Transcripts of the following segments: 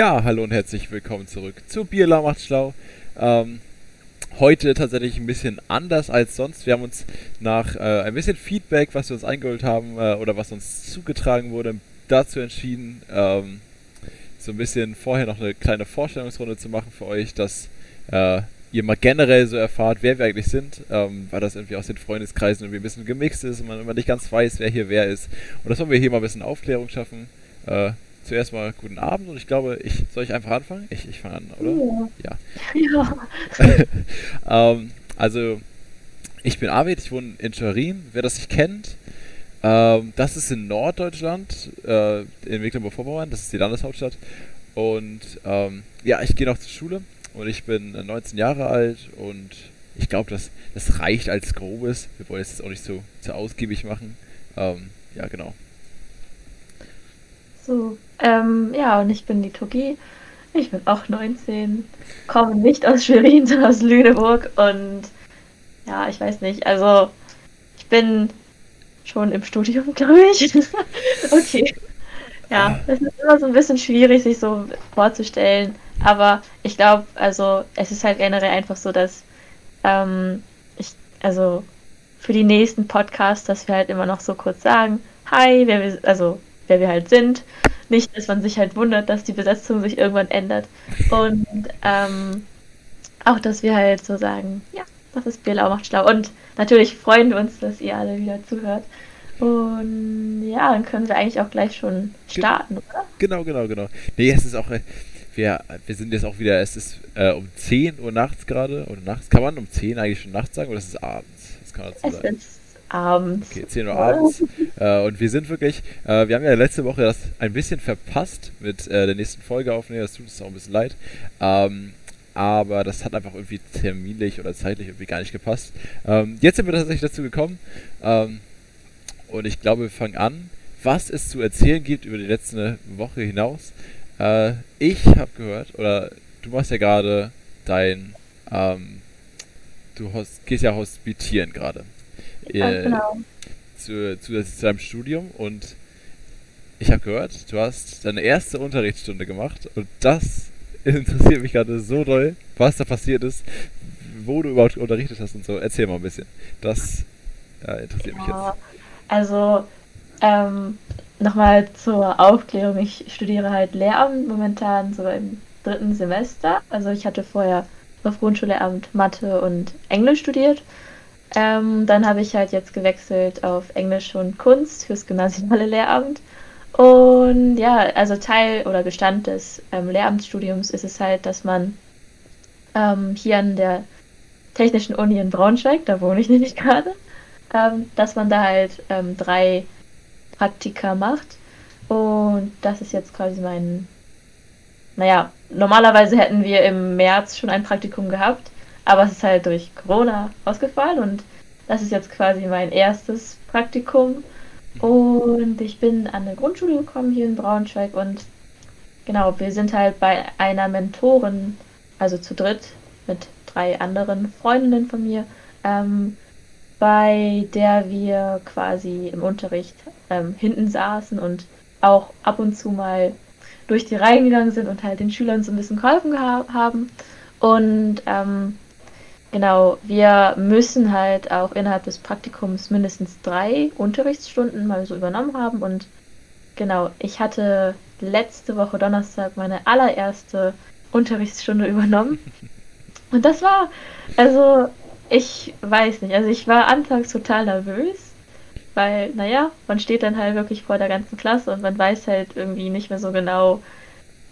Ja, hallo und herzlich willkommen zurück zu Bierlau macht schlau. Ähm, heute tatsächlich ein bisschen anders als sonst. Wir haben uns nach äh, ein bisschen Feedback, was wir uns eingeholt haben äh, oder was uns zugetragen wurde, dazu entschieden, ähm, so ein bisschen vorher noch eine kleine Vorstellungsrunde zu machen für euch, dass äh, ihr mal generell so erfahrt, wer wir eigentlich sind, ähm, weil das irgendwie aus den Freundeskreisen irgendwie ein bisschen gemixt ist und man immer nicht ganz weiß, wer hier wer ist. Und das wollen wir hier mal ein bisschen Aufklärung schaffen. Äh, zuerst mal guten Abend und ich glaube, ich soll ich einfach anfangen? Ich, ich fange an, oder? Ja. Ja. ja. ähm, also, ich bin Arvid, ich wohne in Schwerin. Wer das nicht kennt, ähm, das ist in Norddeutschland, äh, in Mecklenburg-Vorpommern, das ist die Landeshauptstadt. Und ähm, ja, ich gehe noch zur Schule und ich bin 19 Jahre alt und ich glaube, das, das reicht als grobes. Wir wollen es jetzt auch nicht so, so ausgiebig machen. Ähm, ja, genau. So, ähm, ja, und ich bin die Togi. Ich bin auch 19, komme nicht aus Schwerin, sondern aus Lüneburg und ja, ich weiß nicht, also ich bin schon im Studium, glaube ich. okay. Ja, es ist immer so ein bisschen schwierig, sich so vorzustellen. Aber ich glaube, also es ist halt generell einfach so, dass ähm, ich, also für die nächsten Podcasts, dass wir halt immer noch so kurz sagen, hi, wer wir, also wer wir halt sind. Nicht, dass man sich halt wundert, dass die Besetzung sich irgendwann ändert. Und ähm, auch, dass wir halt so sagen, ja, das ist Bierlau macht schlau. Und natürlich freuen wir uns, dass ihr alle wieder zuhört. Und ja, dann können wir eigentlich auch gleich schon starten, oder? Genau, genau, genau. Nee, es ist auch, äh, wir, wir sind jetzt auch wieder, es ist äh, um 10 Uhr nachts gerade, oder nachts, kann man um 10 eigentlich schon nachts sagen, oder ist es abends? Das kann man sagen. Es ist abends. Okay, 10 Uhr abends. äh, und wir sind wirklich, äh, wir haben ja letzte Woche das ein bisschen verpasst mit äh, der nächsten Folge aufnehmen. Das tut uns auch ein bisschen leid. Ähm, aber das hat einfach irgendwie terminlich oder zeitlich irgendwie gar nicht gepasst. Ähm, jetzt sind wir tatsächlich dazu gekommen. Ähm, und ich glaube, wir fangen an, was es zu erzählen gibt über die letzte Woche hinaus. Äh, ich habe gehört, oder du machst ja gerade dein, ähm, du gehst ja hospitieren gerade äh, genau. zu, zu, zu deinem Studium und ich habe gehört, du hast deine erste Unterrichtsstunde gemacht und das interessiert mich gerade so doll, was da passiert ist, wo du überhaupt unterrichtet hast und so. Erzähl mal ein bisschen. Das äh, interessiert ja, mich jetzt. Also, ähm, nochmal zur Aufklärung. Ich studiere halt Lehramt momentan so im dritten Semester. Also ich hatte vorher auf Grundschullehramt Mathe und Englisch studiert ähm, dann habe ich halt jetzt gewechselt auf Englisch und Kunst fürs gymnasiale Lehramt. Und ja, also Teil oder Bestand des ähm, Lehramtsstudiums ist es halt, dass man ähm, hier an der Technischen Uni in Braunschweig, da wohne ich nämlich gerade, ähm, dass man da halt ähm, drei Praktika macht. Und das ist jetzt quasi mein, naja, normalerweise hätten wir im März schon ein Praktikum gehabt. Aber es ist halt durch Corona ausgefallen und das ist jetzt quasi mein erstes Praktikum. Und ich bin an eine Grundschule gekommen hier in Braunschweig und genau, wir sind halt bei einer Mentorin, also zu dritt mit drei anderen Freundinnen von mir, ähm, bei der wir quasi im Unterricht ähm, hinten saßen und auch ab und zu mal durch die Reihen gegangen sind und halt den Schülern so ein bisschen geholfen haben. Und ähm, Genau, wir müssen halt auch innerhalb des Praktikums mindestens drei Unterrichtsstunden mal so übernommen haben. Und genau, ich hatte letzte Woche Donnerstag meine allererste Unterrichtsstunde übernommen. Und das war, also, ich weiß nicht, also ich war anfangs total nervös, weil, naja, man steht dann halt wirklich vor der ganzen Klasse und man weiß halt irgendwie nicht mehr so genau,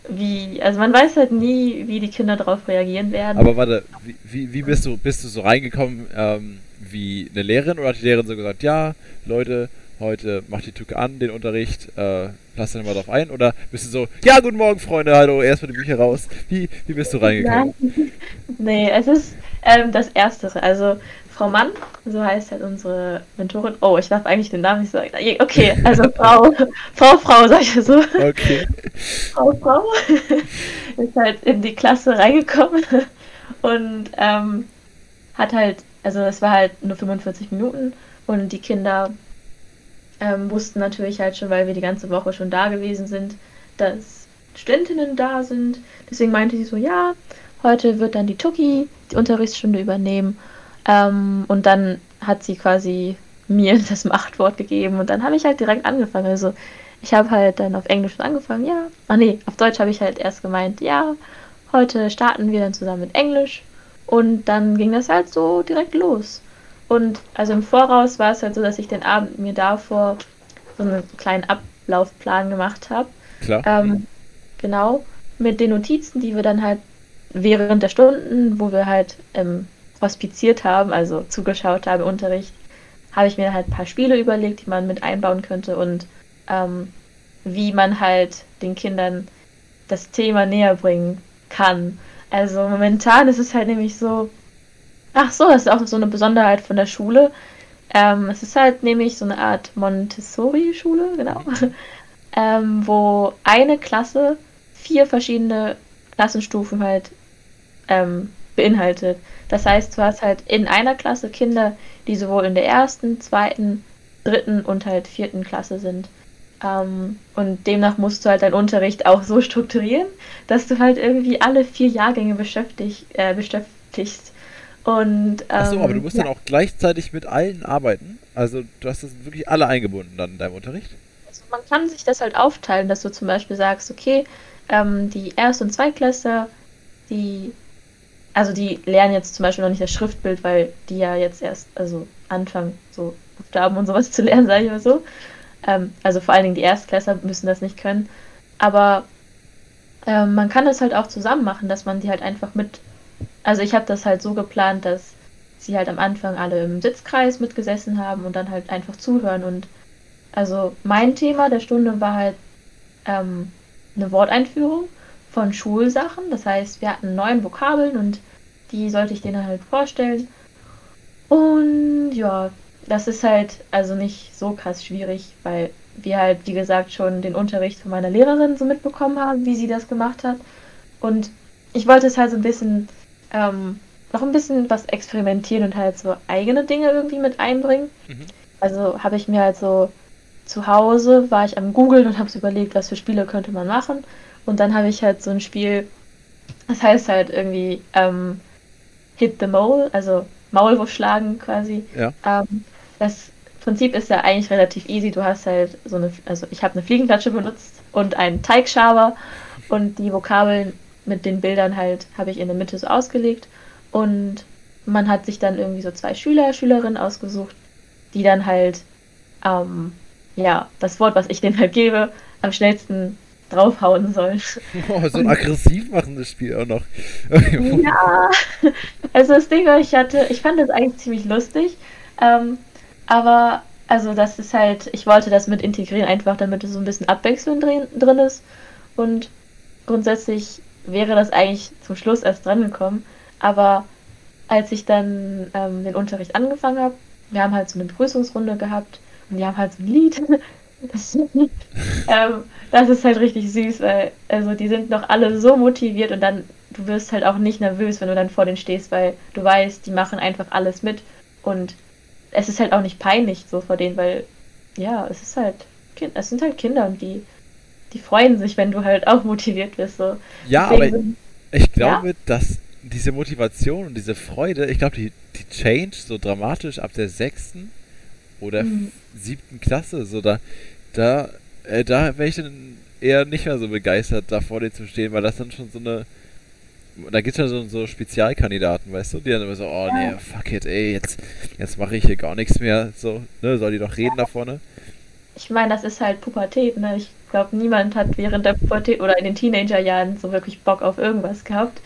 wie, also man weiß halt nie, wie die Kinder darauf reagieren werden. Aber warte, wie, wie bist du, bist du so reingekommen, ähm, wie eine Lehrerin oder hat die Lehrerin so gesagt, ja, Leute, heute macht die Tücke an, den Unterricht, äh, lass dann mal drauf ein? Oder bist du so, ja, guten Morgen, Freunde, hallo, erstmal die Bücher raus. Wie, wie bist du reingekommen? nee, es ist ähm, das Erstere. Also Frau Mann, so heißt halt unsere Mentorin. Oh, ich darf eigentlich den Namen nicht sagen. Okay, also Frau, Frau, Frau, sag ich so. Okay. Frau, Frau ist halt in die Klasse reingekommen und ähm, hat halt, also es war halt nur 45 Minuten und die Kinder ähm, wussten natürlich halt schon, weil wir die ganze Woche schon da gewesen sind, dass Studentinnen da sind. Deswegen meinte sie so, ja, heute wird dann die Tuki die Unterrichtsstunde übernehmen. Ähm, und dann hat sie quasi mir das Machtwort gegeben und dann habe ich halt direkt angefangen. Also ich habe halt dann auf Englisch angefangen, ja. Ach nee, auf Deutsch habe ich halt erst gemeint, ja, heute starten wir dann zusammen mit Englisch. Und dann ging das halt so direkt los. Und also im Voraus war es halt so, dass ich den Abend mir davor so einen kleinen Ablaufplan gemacht habe. Klar. Ähm, genau. Mit den Notizen, die wir dann halt während der Stunden, wo wir halt ähm, hospiziert haben, also zugeschaut haben im Unterricht, habe ich mir halt ein paar Spiele überlegt, die man mit einbauen könnte und ähm, wie man halt den Kindern das Thema näher bringen kann. Also momentan ist es halt nämlich so, ach so, das ist auch so eine Besonderheit von der Schule. Ähm, es ist halt nämlich so eine Art Montessori-Schule, genau, ähm, wo eine Klasse vier verschiedene Klassenstufen halt ähm, beinhaltet. Das heißt, du hast halt in einer Klasse Kinder, die sowohl in der ersten, zweiten, dritten und halt vierten Klasse sind. Ähm, und demnach musst du halt deinen Unterricht auch so strukturieren, dass du halt irgendwie alle vier Jahrgänge beschäftigt, äh, beschäftigst. Und, ähm, Achso, aber du musst ja. dann auch gleichzeitig mit allen arbeiten. Also du hast das wirklich alle eingebunden dann in deinem Unterricht. Also man kann sich das halt aufteilen, dass du zum Beispiel sagst, okay, ähm, die Erst- und Zweitklässler, die, also die lernen jetzt zum Beispiel noch nicht das Schriftbild, weil die ja jetzt erst, also anfangen, so Buchstaben und sowas zu lernen, sage ich mal so. Ähm, also vor allen Dingen die Erstklässler müssen das nicht können. Aber ähm, man kann das halt auch zusammen machen, dass man die halt einfach mit. Also ich habe das halt so geplant, dass sie halt am Anfang alle im Sitzkreis mitgesessen haben und dann halt einfach zuhören. Und also mein Thema der Stunde war halt ähm, eine Worteinführung von Schulsachen. Das heißt, wir hatten neun Vokabeln und die sollte ich denen halt vorstellen. Und ja, das ist halt also nicht so krass schwierig, weil wir halt, wie gesagt, schon den Unterricht von meiner Lehrerin so mitbekommen haben, wie sie das gemacht hat. Und ich wollte es halt so ein bisschen, ähm, noch ein bisschen was experimentieren und halt so eigene Dinge irgendwie mit einbringen. Mhm. Also habe ich mir halt so zu Hause, war ich am Googeln und habe so überlegt, was für Spiele könnte man machen. Und dann habe ich halt so ein Spiel, das heißt halt irgendwie ähm, Hit the Mole, also Maulwurf schlagen quasi. Ja. Ähm, das Prinzip ist ja eigentlich relativ easy. Du hast halt so eine, also ich habe eine Fliegenklatsche benutzt und einen Teigschaber und die Vokabeln mit den Bildern halt habe ich in der Mitte so ausgelegt und man hat sich dann irgendwie so zwei Schüler, Schülerinnen ausgesucht, die dann halt ähm, ja das Wort, was ich denen halt gebe, am schnellsten draufhauen sollen. Oh, so ein aggressiv machendes Spiel auch noch. Ja, also das Ding ich hatte, ich fand das eigentlich ziemlich lustig, ähm, aber also das ist halt, ich wollte das mit integrieren, einfach damit es so ein bisschen Abwechslung drin, drin ist und grundsätzlich wäre das eigentlich zum Schluss erst dran gekommen, aber als ich dann ähm, den Unterricht angefangen habe, wir haben halt so eine Begrüßungsrunde gehabt und die haben halt so ein Lied. Das, ähm, das ist halt richtig süß, weil also die sind noch alle so motiviert und dann du wirst halt auch nicht nervös, wenn du dann vor denen stehst, weil du weißt, die machen einfach alles mit und es ist halt auch nicht peinlich so vor denen, weil ja, es ist halt Kind, es sind halt Kinder und die die freuen sich, wenn du halt auch motiviert bist so. Ja, Deswegen aber sind- ich glaube, dass diese Motivation und diese Freude, ich glaube, die, die change so dramatisch ab der sechsten oder Mhm. siebten Klasse. So da, da, äh, da wäre ich dann eher nicht mehr so begeistert, da vor dir zu stehen, weil das dann schon so eine. Da gibt es ja so, so Spezialkandidaten, weißt du, die dann immer so, oh nee, fuck it, ey, jetzt, jetzt mache ich hier gar nichts mehr. So, ne, soll die doch reden da vorne? Ich meine, das ist halt Pubertät, ne? Ich glaube, niemand hat während der Pubertät oder in den Teenagerjahren so wirklich Bock auf irgendwas gehabt.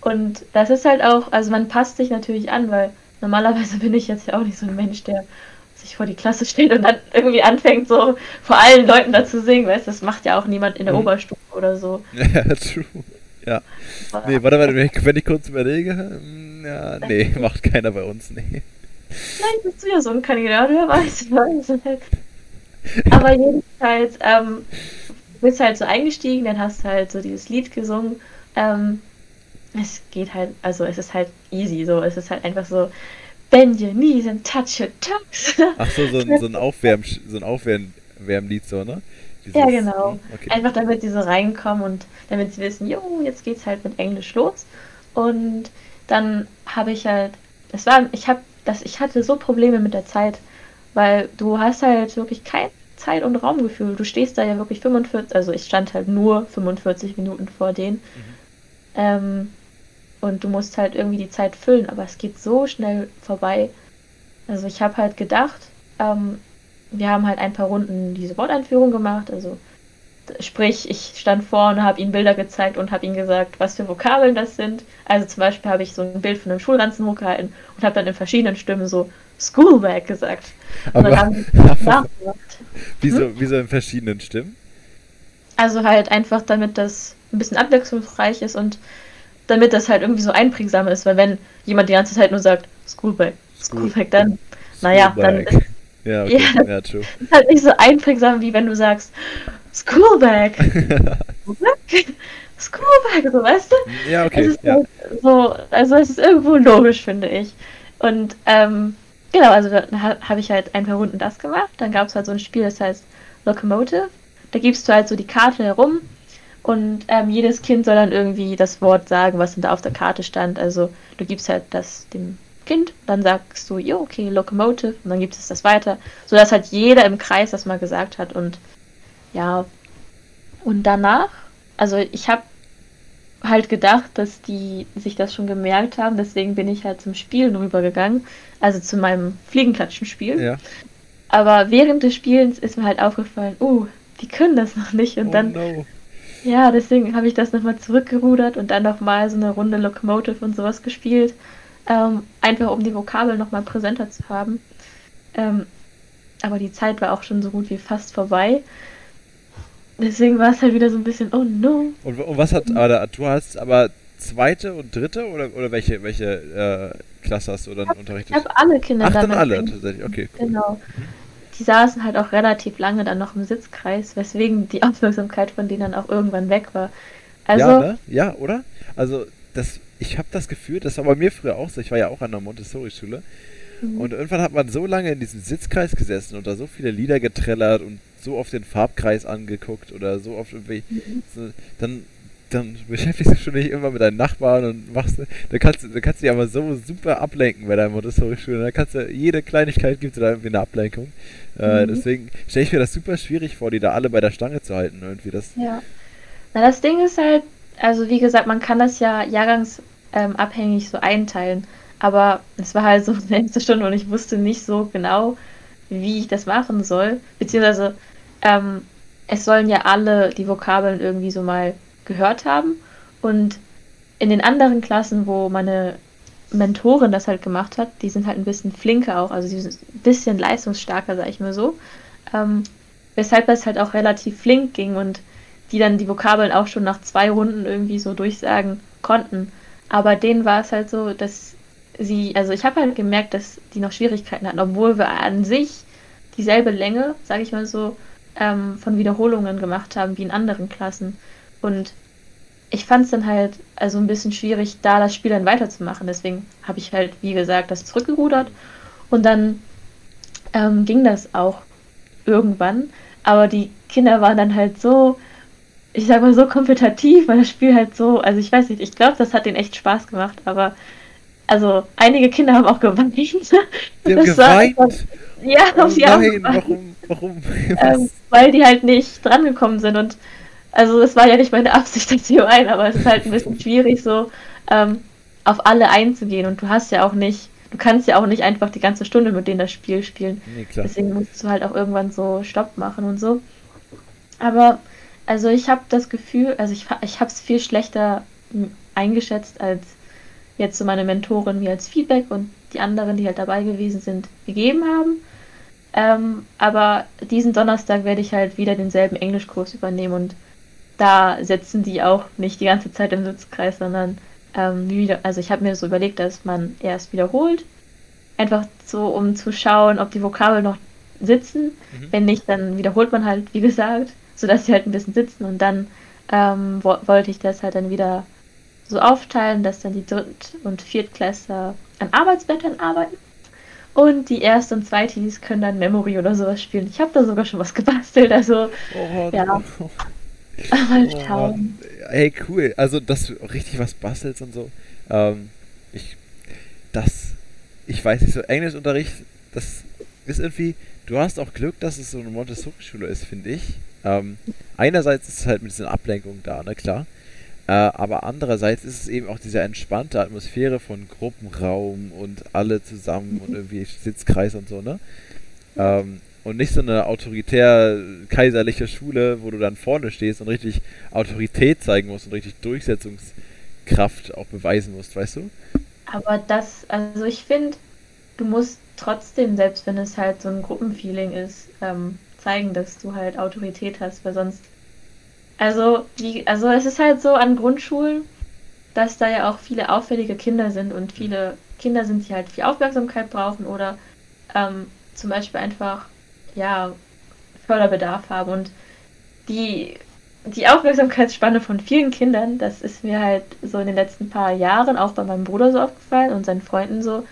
Und das ist halt auch, also man passt sich natürlich an, weil normalerweise bin ich jetzt ja auch nicht so ein Mensch, der sich vor die Klasse stellt und dann irgendwie anfängt, so vor allen Leuten da zu singen, weißt du? Das macht ja auch niemand in der Mhm. Oberstufe oder so. Ja, true. Ja. Nee, warte mal, wenn ich, kurz überlege. hm, Ja, nee, macht keiner bei uns, nee. Vielleicht bist du ja so ein Kandidat, wer weiß. wer weiß. Aber jedenfalls, ähm, du bist halt so eingestiegen, dann hast du halt so dieses Lied gesungen. Ähm, es geht halt, also es ist halt easy, so, es ist halt einfach so, bend your knees and touch your toes. Ach so, so ein, so ein Aufwärm, so ein Aufwärmlied so, ne? Dieses, ja, genau. Hm, okay. Einfach damit die so reinkommen und damit sie wissen, jo, jetzt geht's halt mit Englisch los. Und dann habe ich halt, es war, ich habe das, ich hatte so Probleme mit der Zeit, weil du hast halt wirklich kein Zeit- und Raumgefühl. Du stehst da ja wirklich 45, also ich stand halt nur 45 Minuten vor denen. Mhm. Ähm, und du musst halt irgendwie die Zeit füllen, aber es geht so schnell vorbei. Also ich habe halt gedacht, ähm, wir haben halt ein paar Runden diese Worteinführung gemacht, also sprich, ich stand vorne, habe ihnen Bilder gezeigt und habe ihnen gesagt, was für Vokabeln das sind. Also zum Beispiel habe ich so ein Bild von einem Schulranzen hochgehalten und habe dann in verschiedenen Stimmen so Schoolbag gesagt. Aber, wieso, hm? wieso in verschiedenen Stimmen? Also halt einfach, damit das ein bisschen abwechslungsreich ist und damit das halt irgendwie so einprägsam ist, weil wenn jemand die ganze Zeit nur sagt Schoolbag, Schoolbag, dann, naja, dann ist, ja, okay. ja, ja, true. ist halt nicht so einprägsam, wie wenn du sagst Schoolbag. Schoolbag, so weißt du? Ja, okay. ja. Halt so, also es ist irgendwo logisch, finde ich. Und ähm, genau, also dann habe ich halt ein paar Runden das gemacht. Dann gab es halt so ein Spiel, das heißt Locomotive. Da gibst du halt so die Karte herum und ähm, jedes Kind soll dann irgendwie das Wort sagen, was da auf der Karte stand. Also du gibst halt das dem Kind, dann sagst du, jo, okay, Locomotive, und dann gibt es das weiter, sodass halt jeder im Kreis das mal gesagt hat und ja. Und danach, also ich habe halt gedacht, dass die sich das schon gemerkt haben, deswegen bin ich halt zum Spielen rübergegangen, also zu meinem Fliegenklatschen-Spiel. Ja. Aber während des Spielens ist mir halt aufgefallen, uh, die können das noch nicht und oh dann no. Ja, deswegen habe ich das nochmal zurückgerudert und dann nochmal so eine Runde Locomotive und sowas gespielt. Ähm, einfach um die Vokabeln nochmal präsenter zu haben. Ähm, aber die Zeit war auch schon so gut wie fast vorbei. Deswegen war es halt wieder so ein bisschen, oh no. Und, und was hat, aber du hast aber zweite und dritte oder, oder welche, welche äh, Klasse hast du dann unterrichtet? Ich habe alle Kinder Ach, dann alle tatsächlich, okay. Cool. Genau. Die saßen halt auch relativ lange dann noch im Sitzkreis, weswegen die Aufmerksamkeit von denen dann auch irgendwann weg war. Also, ja, ne? ja, oder? Also das, ich habe das Gefühl, das war bei mir früher auch so, ich war ja auch an der Montessori-Schule mhm. und irgendwann hat man so lange in diesem Sitzkreis gesessen und da so viele Lieder getrellert und so oft den Farbkreis angeguckt oder so oft irgendwie. Mhm. So, dann, dann beschäftigst du dich schon nicht immer mit deinen Nachbarn und machst. Da kannst, da kannst du dich aber so super ablenken bei deiner Montessori-Schule. Da kannst du, jede Kleinigkeit gibt es da irgendwie eine Ablenkung. Äh, mhm. Deswegen stelle ich mir das super schwierig vor, die da alle bei der Stange zu halten. Irgendwie das. Ja. Na, das Ding ist halt, also wie gesagt, man kann das ja jahrgangsabhängig ähm, so einteilen. Aber es war halt so eine nächste Stunde und ich wusste nicht so genau, wie ich das machen soll. Beziehungsweise ähm, es sollen ja alle die Vokabeln irgendwie so mal gehört haben. Und in den anderen Klassen, wo meine Mentorin das halt gemacht hat, die sind halt ein bisschen flinker auch, also die sind ein bisschen leistungsstarker, sag ich mal so. Ähm, weshalb das halt auch relativ flink ging und die dann die Vokabeln auch schon nach zwei Runden irgendwie so durchsagen konnten. Aber denen war es halt so, dass sie, also ich habe halt gemerkt, dass die noch Schwierigkeiten hatten, obwohl wir an sich dieselbe Länge, sage ich mal so, ähm, von Wiederholungen gemacht haben wie in anderen Klassen. Und ich fand es dann halt also ein bisschen schwierig, da das Spiel dann weiterzumachen. Deswegen habe ich halt, wie gesagt, das zurückgerudert und dann ähm, ging das auch irgendwann. Aber die Kinder waren dann halt so, ich sag mal so kompetitiv, weil das Spiel halt so, also ich weiß nicht, ich glaube, das hat denen echt Spaß gemacht, aber also einige Kinder haben auch geweint. Die haben geweint? War, ja, oh sie nein, warum? Warum? Ähm, weil die halt nicht drangekommen sind und also es war ja nicht meine Absicht, dass sie weinen, aber es ist halt ein bisschen schwierig, so ähm, auf alle einzugehen und du hast ja auch nicht, du kannst ja auch nicht einfach die ganze Stunde mit denen das Spiel spielen. Nee. Deswegen musst du halt auch irgendwann so Stopp machen und so. Aber also ich habe das Gefühl, also ich, ich habe es viel schlechter eingeschätzt als jetzt so meine Mentorin mir als Feedback und die anderen, die halt dabei gewesen sind, gegeben haben. Ähm, aber diesen Donnerstag werde ich halt wieder denselben Englischkurs übernehmen und da setzen die auch nicht die ganze Zeit im Sitzkreis, sondern ähm, wieder, also ich habe mir so überlegt, dass man erst wiederholt, einfach so, um zu schauen, ob die Vokabeln noch sitzen. Mhm. Wenn nicht, dann wiederholt man halt, wie gesagt, sodass sie halt ein bisschen sitzen und dann ähm, wo wollte ich das halt dann wieder so aufteilen, dass dann die Dritt- und Viertklässler an Arbeitsblättern arbeiten Und die Erst- und Zweitinis können dann Memory oder sowas spielen. Ich habe da sogar schon was gebastelt, also Oh, ja. oh, Mal oh. Ey, cool. Also, dass du richtig was bastelst und so. Ähm, ich, das, ich weiß nicht, so Englischunterricht, das ist irgendwie, du hast auch Glück, dass es so eine Montessori-Schule ist, finde ich. Ähm, einerseits ist es halt mit diesen Ablenkungen da, ne, klar. Äh, aber andererseits ist es eben auch diese entspannte Atmosphäre von Gruppenraum und alle zusammen und irgendwie Sitzkreis und so, ne? Ähm, und nicht so eine autoritär kaiserliche Schule, wo du dann vorne stehst und richtig Autorität zeigen musst und richtig Durchsetzungskraft auch beweisen musst, weißt du? Aber das, also ich finde, du musst trotzdem, selbst wenn es halt so ein Gruppenfeeling ist, ähm, zeigen, dass du halt Autorität hast, weil sonst. Also, wie, also es ist halt so an Grundschulen, dass da ja auch viele auffällige Kinder sind und viele Kinder sind, die halt viel Aufmerksamkeit brauchen oder ähm, zum Beispiel einfach, ja, Förderbedarf haben. Und die, die Aufmerksamkeitsspanne von vielen Kindern, das ist mir halt so in den letzten paar Jahren auch bei meinem Bruder so aufgefallen und seinen Freunden so,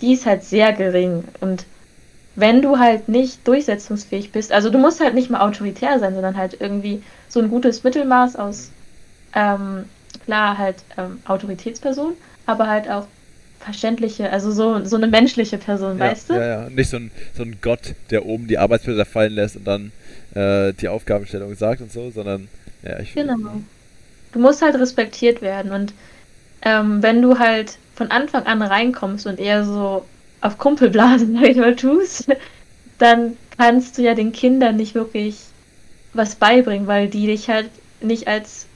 die ist halt sehr gering. Und wenn du halt nicht durchsetzungsfähig bist, also du musst halt nicht mal autoritär sein, sondern halt irgendwie so ein gutes Mittelmaß aus, ähm, klar, halt ähm, Autoritätsperson, aber halt auch verständliche, also so, so eine menschliche Person, Ja, weißt du? ja, ja. Nicht so ein, so ein Gott, der oben die Arbeitsbilder fallen lässt und dann äh, die Aufgabenstellung sagt und so, sondern ja, ich Genau. Du musst halt respektiert werden und ähm, wenn du halt von Anfang an reinkommst und eher so auf Kumpelblasen, sag ich mal, tust, dann kannst du ja den Kindern nicht wirklich was beibringen, weil die dich halt nicht als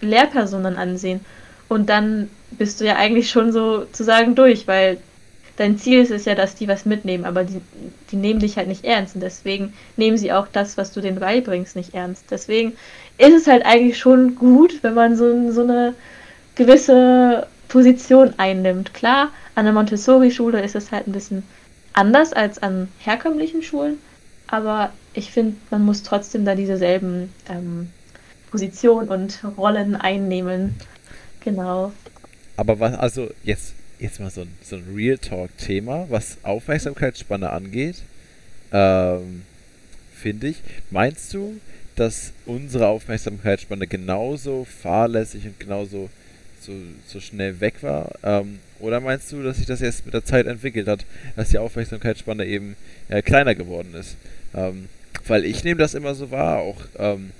Lehrpersonen ansehen. Und dann bist du ja eigentlich schon sozusagen durch, weil dein Ziel ist es ja, dass die was mitnehmen, aber die, die nehmen dich halt nicht ernst und deswegen nehmen sie auch das, was du denen beibringst, nicht ernst. Deswegen ist es halt eigentlich schon gut, wenn man so, so eine gewisse Position einnimmt. Klar, an der Montessori-Schule ist es halt ein bisschen anders als an herkömmlichen Schulen, aber ich finde, man muss trotzdem da dieselben ähm, Positionen und Rollen einnehmen. Genau. Aber was, also jetzt, jetzt mal so ein, so ein Real Talk-Thema, was Aufmerksamkeitsspanne angeht, ähm, finde ich. Meinst du, dass unsere Aufmerksamkeitsspanne genauso fahrlässig und genauso so, so schnell weg war? Ähm, oder meinst du, dass sich das jetzt mit der Zeit entwickelt hat, dass die Aufmerksamkeitsspanne eben äh, kleiner geworden ist? Ähm, weil ich nehme das immer so wahr, auch ähm,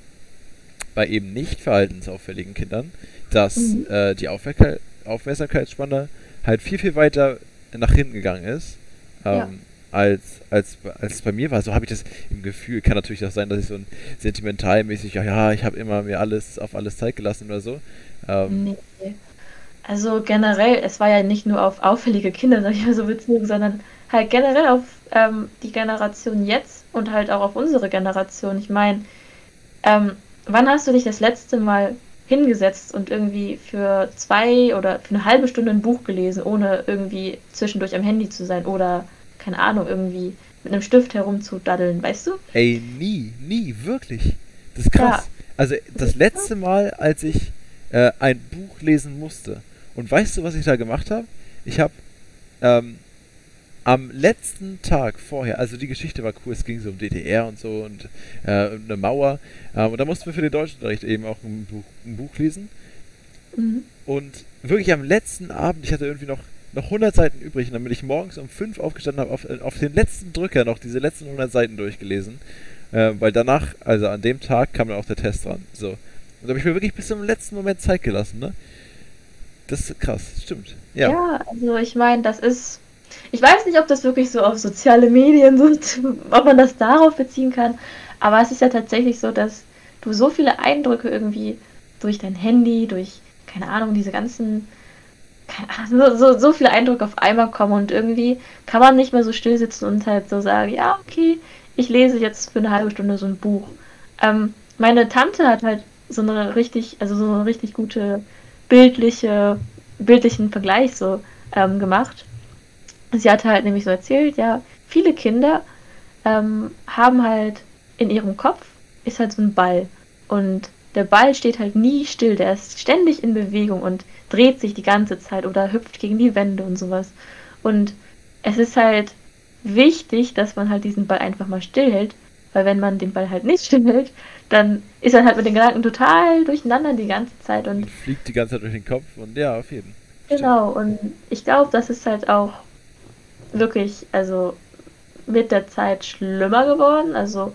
bei eben nicht verhaltensauffälligen Kindern, dass Mhm. äh, die Aufmerka Aufmerksamkeitsspanne halt viel, viel weiter nach hinten gegangen ist, ähm, Ja. als, als, als es bei mir war. So habe ich das im Gefühl. Kann natürlich auch sein, dass ich so ein sentimentalmäßig, ja, ja, ich habe immer mir alles auf alles Zeit gelassen oder so. Ähm, Nee. Also generell, es war ja nicht nur auf auffällige Kinder, sag ich mal so bezogen, sondern halt generell auf ähm, die Generation jetzt und halt auch auf unsere Generation. Ich meine, ähm, wann hast du dich das letzte Mal hingesetzt und irgendwie für zwei oder für eine halbe Stunde ein Buch gelesen, ohne irgendwie zwischendurch am Handy zu sein oder, keine Ahnung, irgendwie mit einem Stift herumzudaddeln, weißt du? Ey, nie, nie, wirklich. Das ist krass. Also das letzte Mal, als ich äh, ein Buch lesen musste. Und weißt du, was ich da gemacht habe? Ich habe ähm, am letzten Tag vorher, also die Geschichte war cool, es ging so um DDR und so und äh, eine Mauer. Ähm, und da mussten wir für den Deutschunterricht eben auch ein Buch, ein Buch lesen. Mhm. Und wirklich am letzten Abend, ich hatte irgendwie noch, noch 100 Seiten übrig, und dann bin ich morgens um 5 aufgestanden, habe auf, auf den letzten Drücker noch diese letzten 100 Seiten durchgelesen. Äh, weil danach, also an dem Tag, kam dann auch der Test dran. So. Und da habe ich mir wirklich bis zum letzten Moment Zeit gelassen, ne? Das ist krass, stimmt. Ja. Ja, also ich meine, das ist. Ich weiß nicht, ob das wirklich so auf soziale Medien so, ob man das darauf beziehen kann, aber es ist ja tatsächlich so, dass du so viele Eindrücke irgendwie durch dein Handy, durch, keine Ahnung, diese ganzen, Ahnung, so, so, so viele Eindrücke auf einmal kommen und irgendwie kann man nicht mehr so still sitzen und halt so sagen, ja, okay, ich lese jetzt für eine halbe Stunde so ein Buch. Ähm, meine Tante hat halt so eine richtig, also so eine richtig gute bildliche, bildlichen Vergleich so ähm, gemacht. Sie hatte halt nämlich so erzählt, ja, viele Kinder ähm, haben halt in ihrem Kopf ist halt so ein Ball und der Ball steht halt nie still, der ist ständig in Bewegung und dreht sich die ganze Zeit oder hüpft gegen die Wände und sowas. Und es ist halt wichtig, dass man halt diesen Ball einfach mal stillhält, weil wenn man den Ball halt nicht stillhält, dann ist er halt mit den Gedanken total durcheinander die ganze Zeit und, Und fliegt die ganze Zeit durch den Kopf und ja, auf jeden. genau und ich glaube, das ist halt auch wirklich, also mit der Zeit schlimmer geworden, also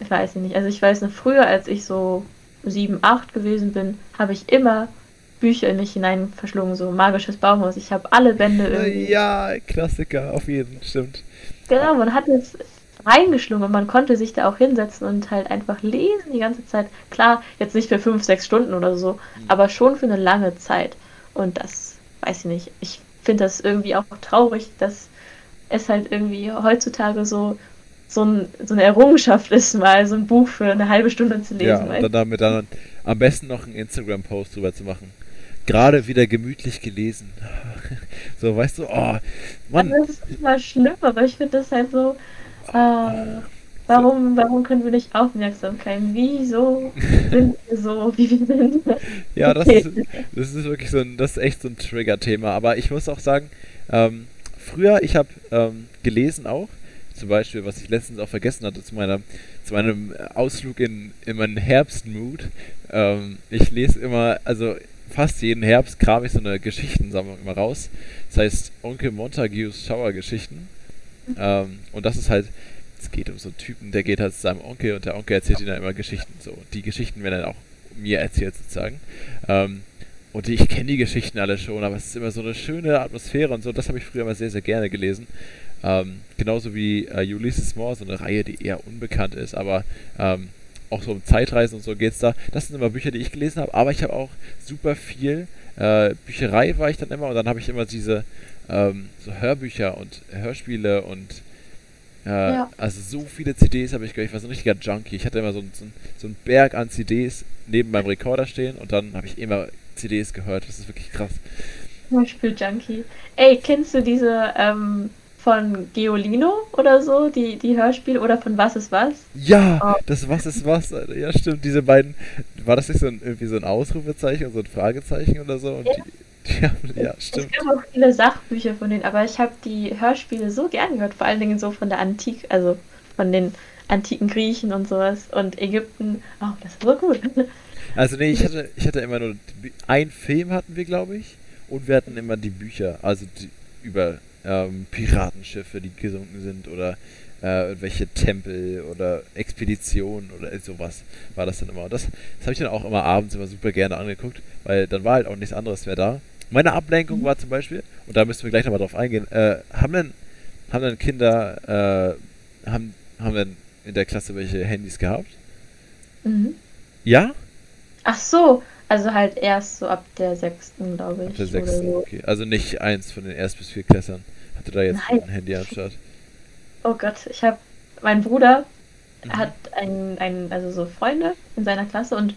ich weiß nicht, also ich weiß noch früher, als ich so sieben, acht gewesen bin, habe ich immer Bücher in mich hinein verschlungen, so magisches Baumhaus. Ich habe alle Bände irgendwie. Ja, Klassiker, auf jeden, stimmt. Genau, man hat es reingeschlungen und man konnte sich da auch hinsetzen und halt einfach lesen die ganze Zeit. Klar, jetzt nicht für fünf, sechs Stunden oder so, aber schon für eine lange Zeit. Und das weiß ich nicht. Ich finde das irgendwie auch traurig, dass es halt irgendwie heutzutage so, so, ein, so eine Errungenschaft ist, mal so ein Buch für eine halbe Stunde zu lesen. Ja, und dann damit dann am besten noch einen Instagram-Post drüber zu machen. Gerade wieder gemütlich gelesen. So, weißt du, oh, Mann, Das ist immer schlimm, aber ich finde das halt so. Äh, warum, warum können wir nicht Aufmerksamkeit? Wieso sind wir so, wie wir sind? ja, das ist, das ist wirklich so ein, das ist echt so ein Trigger-Thema. Aber ich muss auch sagen, ähm, früher, ich habe ähm, gelesen auch, zum Beispiel, was ich letztens auch vergessen hatte, zu, meiner, zu meinem Ausflug in, in meinen Herbstmood. Ähm, ich lese immer, also fast jeden Herbst kram ich so eine Geschichtensammlung immer raus. Das heißt Onkel Montagues Schauergeschichten. Ähm, und das ist halt, es geht um so einen Typen, der geht halt zu seinem Onkel und der Onkel erzählt ihm dann immer Geschichten. So, die Geschichten werden dann auch mir erzählt sozusagen. Ähm, und ich kenne die Geschichten alle schon, aber es ist immer so eine schöne Atmosphäre und so. Das habe ich früher immer sehr, sehr gerne gelesen. Ähm, genauso wie äh, Ulysses Moore, so eine Reihe, die eher unbekannt ist, aber ähm, auch so um Zeitreisen und so geht's da. Das sind immer Bücher, die ich gelesen habe, aber ich habe auch super viel äh, Bücherei war ich dann immer und dann habe ich immer diese ähm, so Hörbücher und Hörspiele und äh, Ja. also so viele CDs habe ich gehört. Ich war so ein richtiger Junkie. Ich hatte immer so, ein- so, ein- so einen Berg an CDs neben meinem Rekorder stehen und dann habe ich immer CDs gehört. Das ist wirklich krass. Hörspiel Junkie. Ey, kennst du diese ähm, von Geolino oder so, die, die Hörspiele oder von Was ist was? Ja, Oh. das was ist was. Ja, stimmt. Diese beiden. War das nicht so ein, irgendwie so ein Ausrufezeichen so ein Fragezeichen oder so? Und Ja. die, ja, Ich stimmt. habe auch viele Sachbücher von denen, aber ich habe die Hörspiele so gern gehört, vor allen Dingen so von der Antik, also von den antiken Griechen und sowas und Ägypten. Oh, das war so gut. Also nee, ich hatte, ich hatte immer nur die, Bü- ein Film hatten wir, glaube ich, und wir hatten immer die Bücher, also die, über ähm, Piratenschiffe, die gesunken sind oder äh, irgendwelche Tempel oder Expeditionen oder sowas war das dann immer. Und das, das habe ich dann auch immer abends immer super gerne angeguckt, weil dann war halt auch nichts anderes mehr da. Meine Ablenkung war zum Beispiel, und da müssen wir gleich nochmal drauf eingehen, äh, haben denn, haben denn Kinder, äh, haben, haben denn in der Klasse welche Handys gehabt? Mhm. Ja? Ach so, also halt erst so ab der sechsten, glaube ich. Ab der sechsten, so. okay. Also nicht eins von den Erst- bis Viertklässern. Hatte da jetzt Nein. ein Handy am Start. Oh Gott, ich habe, mein Bruder Mhm. hat einen, einen, also so Freunde in seiner Klasse und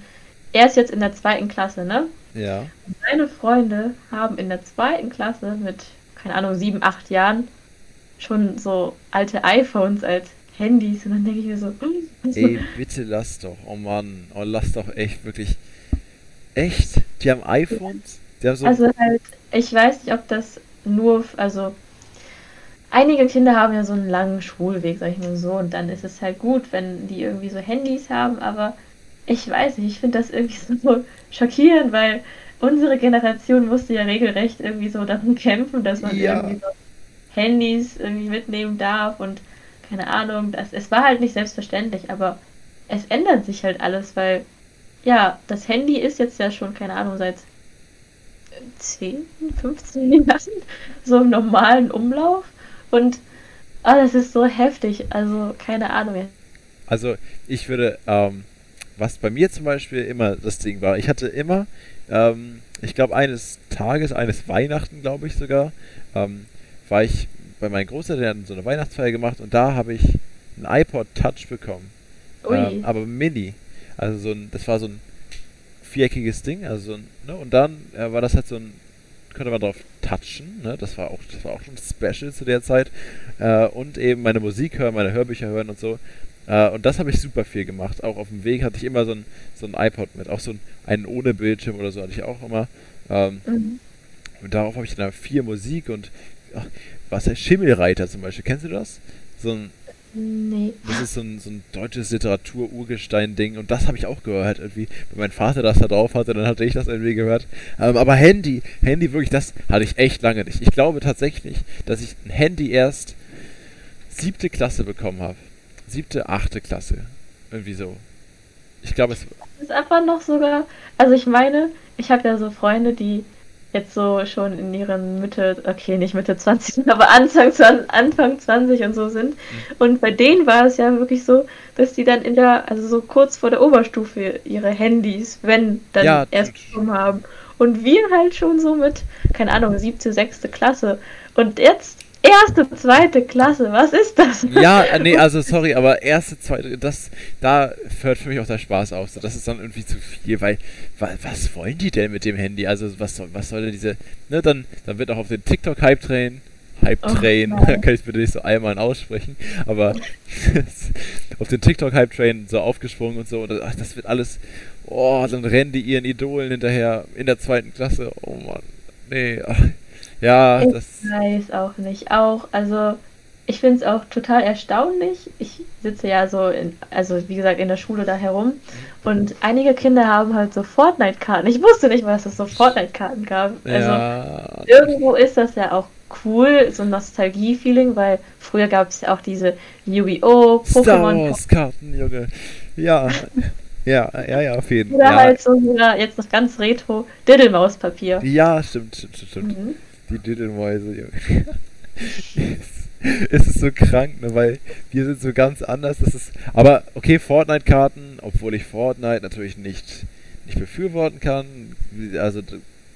er ist jetzt in der zweiten Klasse, ne? Ja. Meine Freunde haben in der zweiten Klasse mit, keine Ahnung, sieben, acht Jahren schon so alte iPhones als Handys und dann denke ich mir so, hm, was Ey, bitte lass doch. Oh Mann. Oh, lass doch echt wirklich. Echt? Die haben iPhones? Die haben so. Also halt, ich weiß nicht, ob das nur, also einige Kinder haben ja so einen langen Schulweg, sag ich mal so, und dann ist es halt gut, wenn die irgendwie so Handys haben, aber ich weiß nicht, ich finde das irgendwie so schockierend, weil unsere Generation musste ja regelrecht irgendwie so darum kämpfen, dass man Ja. irgendwie so Handys irgendwie mitnehmen darf und keine Ahnung, das, es war halt nicht selbstverständlich, aber es ändert sich halt alles, weil ja, das Handy ist jetzt ja schon, keine Ahnung, seit 10, 15 Jahren so im normalen Umlauf und ah, das ist so heftig, also keine Ahnung. Also, ich würde, ähm, was bei mir zum Beispiel immer das Ding war, ich hatte immer, ähm, ich glaube, eines Tages, eines Weihnachten, glaube ich sogar, ähm, war ich bei meinen Großeltern, so eine Weihnachtsfeier gemacht und da habe ich ein iPod Touch bekommen. Ähm, aber Mini. Also so ein, das war so ein viereckiges Ding, also so ein, ne, und dann äh, war das halt so ein, konnte man drauf touchen, ne, das war auch, das war auch schon special zu der Zeit, äh, und eben meine Musik hören, meine Hörbücher hören und so, äh, und das habe ich super viel gemacht, auch auf dem Weg hatte ich immer so ein, so ein iPod mit, auch so ein, einen ohne Bildschirm oder so hatte ich auch immer, ähm, Mhm. und darauf habe ich dann viel Musik und ach, was heißt Schimmelreiter zum Beispiel, kennst du das? So ein, Nee. das ist so ein, so ein deutsches Literatur-Urgestein-Ding und das habe ich auch gehört irgendwie. Wenn mein Vater das da drauf hatte, dann hatte ich das irgendwie gehört. Ähm, aber Handy, Handy wirklich, das hatte ich echt lange nicht. Ich glaube tatsächlich, dass ich ein Handy erst siebte Klasse bekommen habe. Siebte, achte Klasse. Irgendwie so. Ich glaube, es. Ist einfach noch sogar. Also ich meine, ich habe ja so Freunde, die jetzt so schon in ihren Mitte, okay, nicht Mitte 20, aber Anfang 20, Anfang 20 und so sind. Und bei denen war es ja wirklich so, dass die dann in der, also so kurz vor der Oberstufe ihre Handys, wenn, dann Ja, erst bekommen haben. Und wir halt schon so mit, keine Ahnung, siebte, sechste Klasse. Und jetzt erste, zweite Klasse, was ist das? Ja, äh, nee, also sorry, aber erste, zweite, das, da hört für mich auch der Spaß auf. So, das ist dann irgendwie zu viel, weil, weil was wollen die denn mit dem Handy? Also was soll, was soll denn diese, ne, dann, dann wird auch auf den TikTok-Hype-Train, Hype-Train, Oh, nein. kann ich bitte nicht so einmal aussprechen, aber auf den TikTok-Hype-Train so aufgesprungen und so, und ach, das wird alles, oh, dann rennen die ihren Idolen hinterher in der zweiten Klasse, oh Mann, nee, ach, ja, Ich das, weiß auch nicht. Auch, also ich finde es auch total erstaunlich. Ich sitze ja so in, also wie gesagt, in der Schule da herum und einige Kinder haben halt so Fortnite-Karten. Ich wusste nicht mal, dass es so Fortnite-Karten gab. Also ja, irgendwo ist das ja auch cool, so ein Nostalgie-Feeling, weil früher gab es ja auch diese Yu-Gi-Oh!, Star Pokémon Wars Karten, Junge. Ja, ja, ja, ja, auf jeden oder Fall. halt so sogar jetzt noch ganz retro Diddlemaus-Papier. Ja, stimmt, stimmt, stimmt, stimmt. Mhm. Die Diddlemäuse, Junge. es ist so krank, ne, weil wir sind so ganz anders. Das ist, aber okay, Fortnite-Karten, obwohl ich Fortnite natürlich nicht, nicht befürworten kann. Also,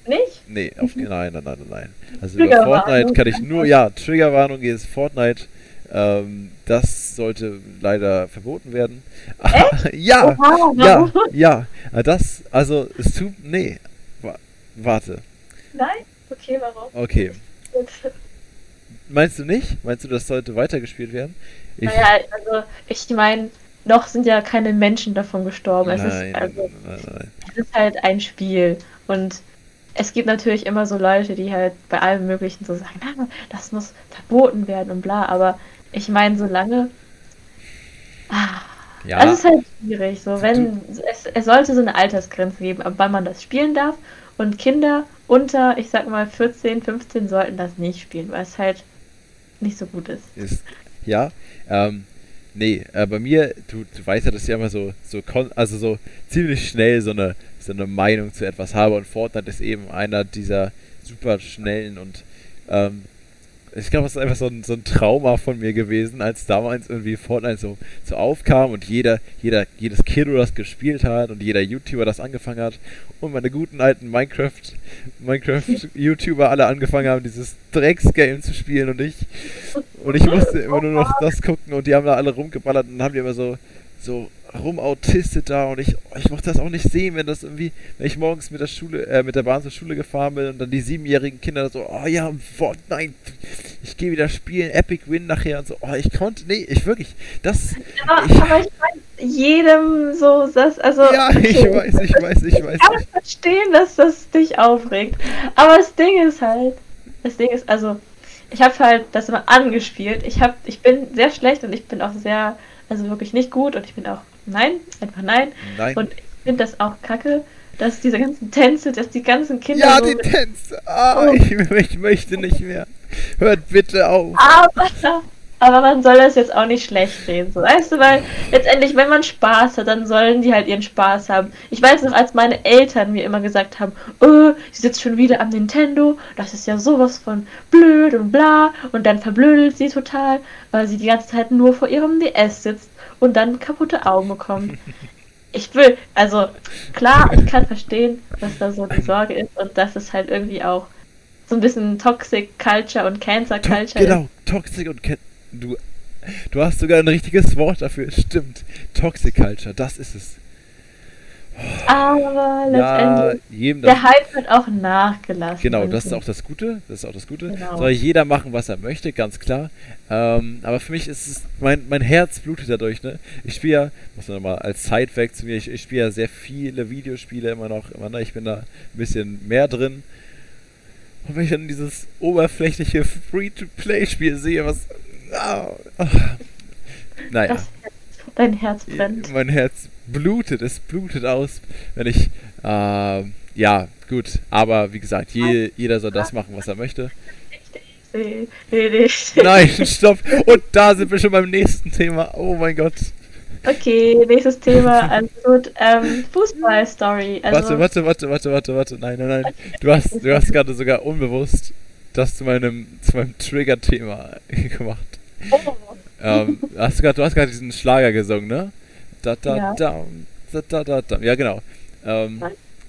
Nicht? nee, auf, nein, nein, nein, nein, nein. Also über. Fortnite kann ich nur, ja, Triggerwarnung ist Fortnite. Ähm, das sollte leider verboten werden. ja, Oha, ja, ja. Äh, Das, also, es tut, nee. Wa- Warte, Nein? Okay, warum? okay. Meinst du nicht? Meinst du, das sollte weitergespielt werden? Ich, Naja, also ich meine, noch sind ja keine Menschen davon gestorben. Es, nein, ist, also, nein, nein, es ist halt ein Spiel. Und es gibt natürlich immer so Leute, die halt bei allem Möglichen so sagen, "Ah, das muss verboten werden und bla. Aber ich meine, solange. Ah, Ja, Das ist halt schwierig. So, wenn es, es sollte so eine Altersgrenze geben, ab wann man das spielen darf. Und Kinder unter, ich sag mal, 14, 15 sollten das nicht spielen, weil es halt nicht so gut ist. ist, ja, ähm, nee, äh, bei mir, du, du weißt ja, dass ich immer so, so, also so ziemlich schnell so eine, so eine Meinung zu etwas habe und Fortnite ist eben einer dieser super schnellen und, ähm, ich glaube, es ist einfach so ein, so ein Trauma von mir gewesen, als damals irgendwie Fortnite so, so aufkam und jeder, jeder, jedes Kiddo das gespielt hat und jeder YouTuber das angefangen hat und meine guten alten Minecraft, Minecraft-YouTuber alle angefangen haben, dieses Drecksgame zu spielen und ich, und ich musste immer nur noch das gucken und die haben da alle rumgeballert und dann haben die immer so, so rumautistet da und ich, ich mochte das auch nicht sehen, wenn das irgendwie, wenn ich morgens mit der Schule, äh, mit der Bahn zur Schule gefahren bin und dann die siebenjährigen Kinder so, oh ja, Fortnite, ich gehe wieder spielen, Epic Win nachher und so, oh, ich konnte, nee, ich wirklich, das, Aber Ich- ich, aber ich meine, jedem so das, also. ja, ich okay. weiß, ich weiß, ich weiß. Ich kann verstehen, dass das dich aufregt. Aber das Ding ist halt, das Ding ist, also, ich habe halt das immer angespielt. Ich hab, ich bin sehr schlecht und ich bin auch sehr, also wirklich nicht gut und ich bin auch, nein, einfach nein. Nein. Und ich finde das auch kacke, dass diese ganzen Tänze, dass die ganzen Kinder ja, so die Tänze, ah, Oh. ich, ich möchte nicht mehr. Hört bitte auf. Aber, aber man soll das jetzt auch nicht schlecht reden, so weißt du, weil letztendlich, wenn man Spaß hat, dann sollen die halt ihren Spaß haben. Ich weiß noch, als meine Eltern mir immer gesagt haben, oh, sie sitzt schon wieder am Nintendo, das ist ja sowas von blöd und bla, und dann verblödelt sie total, weil sie die ganze Zeit nur vor ihrem DS sitzt und dann kaputte Augen bekommt. Ich will, also klar, ich kann verstehen, dass da so die Sorge ist und dass es halt irgendwie auch so ein bisschen Toxic Culture und Cancer To Culture ist. genau, Toxic und Cat. Du, du hast sogar ein richtiges Wort dafür. Stimmt. Toxic Culture, das ist es. Aber Ja, letztendlich, das. der Hype hat auch nachgelassen. Genau, das ist auch das Gute. Das ist auch das Gute. Genau. Soll jeder machen, was er möchte, ganz klar. Ähm, aber für mich ist es, mein, mein Herz blutet dadurch, ne? Ich spiele ja, muss man nochmal als Sidefact zu mir, ich, ich spiele ja sehr viele Videospiele immer noch, immer, ne? Ich bin da ein bisschen mehr drin. Und wenn ich dann dieses oberflächliche Free-to-Play-Spiel sehe, was. Ah, naja. Das, dein Herz brennt. Mein Herz blutet, es blutet aus, wenn ich. Äh, ja, gut. Aber wie gesagt, je, jeder soll das machen, was er möchte. Nee, nee, nee. Nein, stopp. Und da sind wir schon beim nächsten Thema. Oh mein Gott. Okay, nächstes Thema. Also gut, ähm, Fußball-Story. Also, Warte, warte, warte, warte, warte, warte. Nein, nein, nein. Du hast, du hast gerade sogar unbewusst das zu meinem, zu meinem Trigger-Thema gemacht. oh, Ähm, hast du, grad, du hast gerade diesen Schlager gesungen, ne? Da, da, Ja. da, da, da, da, da. Ja, genau. Ähm,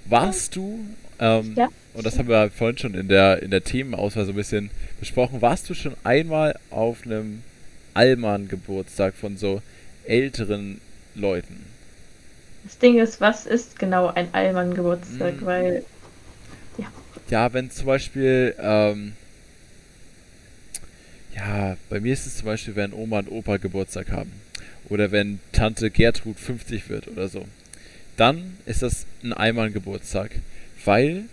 warst du, ähm, Ja. und das haben wir vorhin schon in der, in der Themenauswahl so ein bisschen besprochen, warst du schon einmal auf einem Allmann-Geburtstag von so älteren Leuten? das Ding ist, was ist genau ein Allmann-Geburtstag? Mhm. Weil, Ja, wenn zum Beispiel, ähm, ja, bei mir ist es zum Beispiel, wenn Oma und Opa Geburtstag haben. Oder wenn Tante Gertrud 50 wird oder so. Dann ist das ein Allmann-Geburtstag. Weil,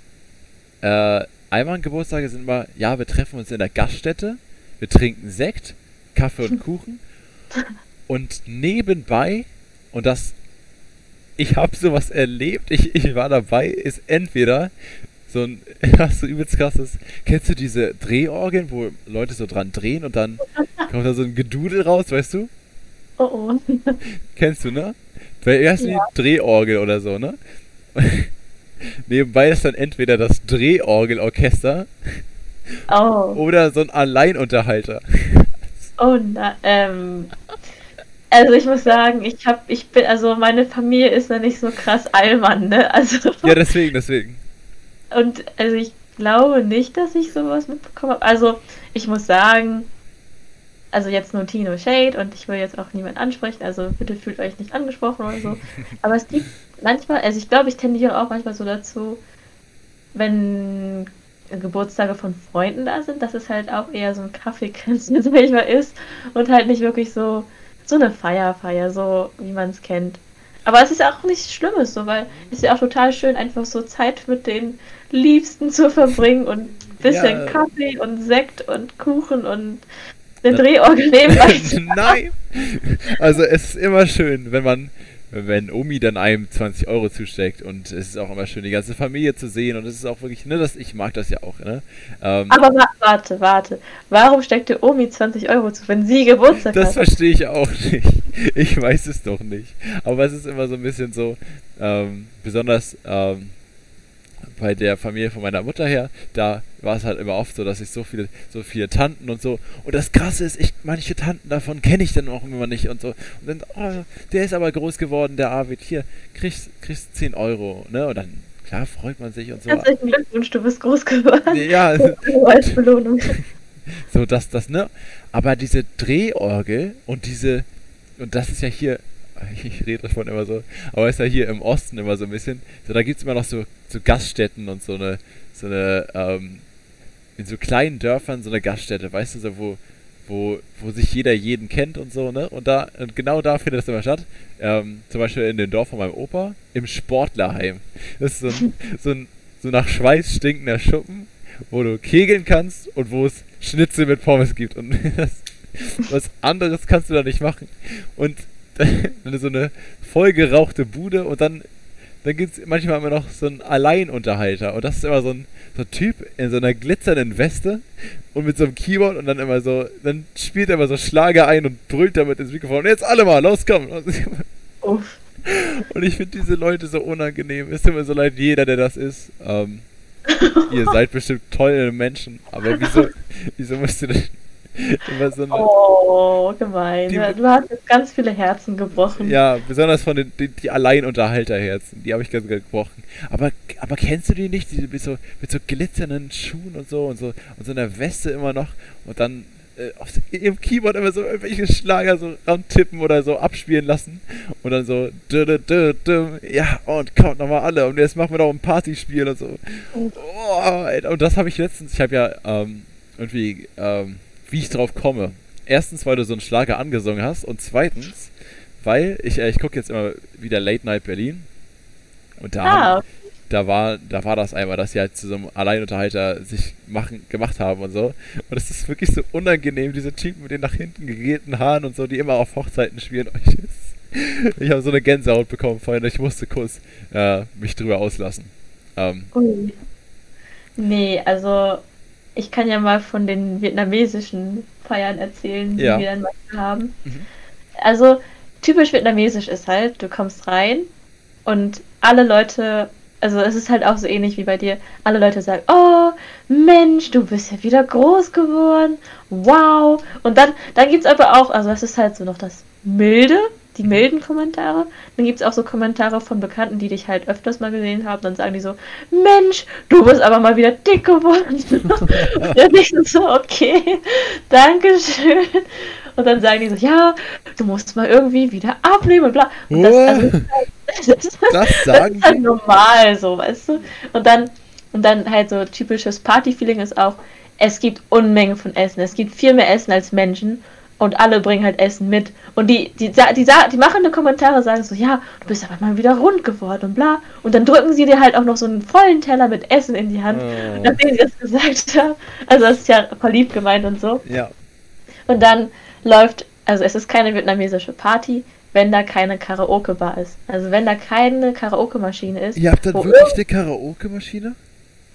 äh, Allmann-Geburtstage sind immer, ja, wir treffen uns in der Gaststätte, wir trinken Sekt, Kaffee und Kuchen. Und nebenbei, und das, ich habe sowas erlebt, ich, ich war dabei, ist entweder so ein, so übelst krasses. Kennst du diese Drehorgeln, wo Leute so dran drehen und dann kommt da so ein Gedudel raus, weißt du? oh oh. Kennst du, ne? Weil erst die Drehorgel oder so, ne? Nebenbei ist dann entweder das Drehorgelorchester Oh, oder so ein Alleinunterhalter. oh na, ähm. Also ich muss sagen, ich hab, ich bin, also meine Familie ist ja nicht so krass Allmann, ne? Also Ja, deswegen, deswegen. Und also ich glaube nicht, dass ich sowas mitbekommen habe. Also ich muss sagen, also jetzt nur Tino Shade und ich will jetzt auch niemand ansprechen, also bitte fühlt euch nicht angesprochen oder so. Aber es gibt manchmal, also ich glaube, ich tendiere auch manchmal so dazu, wenn Geburtstage von Freunden da sind, dass es halt auch eher so ein Kaffeekränzchen, sag ich mal, ist und halt nicht wirklich so, so eine Feierfeier, so wie man es kennt. Aber es ist ja auch nichts Schlimmes, so, weil es ist ja auch total schön, einfach so Zeit mit den Liebsten zu verbringen und ein bisschen Ja. Kaffee und Sekt und Kuchen und eine Drehorgel nebenbei. Nein! Also es ist immer schön, wenn man, wenn Omi dann einem 20 Euro zusteckt und es ist auch immer schön, die ganze Familie zu sehen und es ist auch wirklich, ne, das, ich mag das ja auch, ne? Ähm, Aber wa warte, warte. Warum steckt der Omi 20 Euro zu, wenn sie Geburtstag das hat? verstehe ich auch nicht. Ich weiß es doch nicht. Aber es ist immer so ein bisschen so, ähm, besonders ähm, bei der Familie von meiner Mutter her, da war es halt immer oft so, dass ich so viele, so viele Tanten und so. Und das Krasse ist, ich, manche Tanten davon kenne ich dann auch immer nicht und so. Und dann, oh, der ist aber groß geworden, der Arvid. Hier, kriegst, kriegst 10 Euro, ne? Und dann, klar, freut man sich und so. Herzlichen Glückwunsch, du bist groß geworden. Ja, Als Belohnung. so dass das, ne? Aber diese Drehorgel und diese, und das ist ja hier, ich rede davon immer so, aber ist ja hier im Osten immer so ein bisschen, so da gibt es immer noch so, so Gaststätten und so eine, so eine, ähm, in so kleinen Dörfern so eine Gaststätte, weißt du, so wo, wo, wo sich jeder jeden kennt und so, ne? Und da, und genau da findet das immer statt. Ähm, zum Beispiel in dem Dorf von meinem Opa, im Sportlerheim. Das ist so ein, so ein so nach Schweiß stinkender Schuppen, wo du kegeln kannst und wo es Schnitzel mit Pommes gibt. Und das, was anderes kannst du da nicht machen. Und so eine vollgerauchte Bude und dann, dann gibt es manchmal immer noch so einen Alleinunterhalter. Und das ist immer so ein, so ein Typ in so einer glitzernden Weste und mit so einem Keyboard und dann immer so, dann spielt er immer so Schlager ein und brüllt damit ins Mikrofon. Und jetzt alle mal, los, komm! Uff. Und ich finde diese Leute so unangenehm. Ist immer so leid, jeder, der das ist. Ähm, ihr seid bestimmt tolle Menschen, aber wieso, wieso müsst ihr denn so eine. Oh, gemein. Die- Du hast jetzt ganz viele Herzen gebrochen. Ja, besonders von den die, die Alleinunterhalterherzen, die habe ich ganz gebrochen. Aber, aber kennst du die nicht? Die mit so, mit so glitzernden Schuhen und so und so und so einer Weste immer noch und dann äh, auf ihrem Keyboard immer so irgendwelche Schlager so rantippen oder so abspielen lassen und dann so dü, dü, dü, ja und kommt nochmal alle und jetzt machen wir doch ein Partyspiel und so. Oh, Alter, und das habe ich letztens, ich habe ja ähm, irgendwie, ähm, wie ich drauf komme. Erstens, weil du so einen Schlager angesungen hast und zweitens, weil ich, äh, ich gucke jetzt immer wieder Late Night Berlin und da, Ah, haben, da war, da war das einmal, dass sie halt zu so einem Alleinunterhalter sich machen, gemacht haben und so. Und es ist wirklich so unangenehm, diese Typen mit den nach hinten gegelten Haaren und so, die immer auf Hochzeiten spielen. Ich habe so eine Gänsehaut bekommen vorhin, ich musste kurz äh, mich drüber auslassen. Ähm, Ui. Nee, also ich kann ja mal von den vietnamesischen Feiern erzählen, die Ja. wir dann manchmal haben. Mhm. Also typisch vietnamesisch ist halt, du kommst rein und alle Leute, also es ist halt auch so ähnlich wie bei dir, alle Leute sagen, oh Mensch, du bist ja wieder groß geworden, wow. Und dann, dann gibt es aber auch, also es ist halt so noch das Milde, die milden Kommentare. Dann gibt es auch so Kommentare von Bekannten, die dich halt öfters mal gesehen haben. Dann sagen die so, Mensch, du bist aber mal wieder dick geworden. und ich so, okay, danke schön. Und dann sagen die so, ja, du musst mal irgendwie wieder abnehmen und bla. Und das, also, das, ist, das das sagen ist halt die? normal so, weißt du? Und dann, und dann halt so typisches Party-Feeling ist auch, es gibt Unmengen von Essen. Es gibt viel mehr Essen als Menschen und alle bringen halt Essen mit. Und die, die, die, die machen eine Kommentare, sagen so, ja, du bist aber mal wieder rund geworden und bla. Und dann drücken sie dir halt auch noch so einen vollen Teller mit Essen in die Hand, Oh. nachdem sie das gesagt haben. Also das ist ja voll lieb gemeint und so. Ja. Und dann läuft, also es ist keine vietnamesische Party, wenn da keine Karaoke-Bar ist. Also wenn da keine Karaoke-Maschine ist. Ihr habt dann wirklich eine Karaoke-Maschine?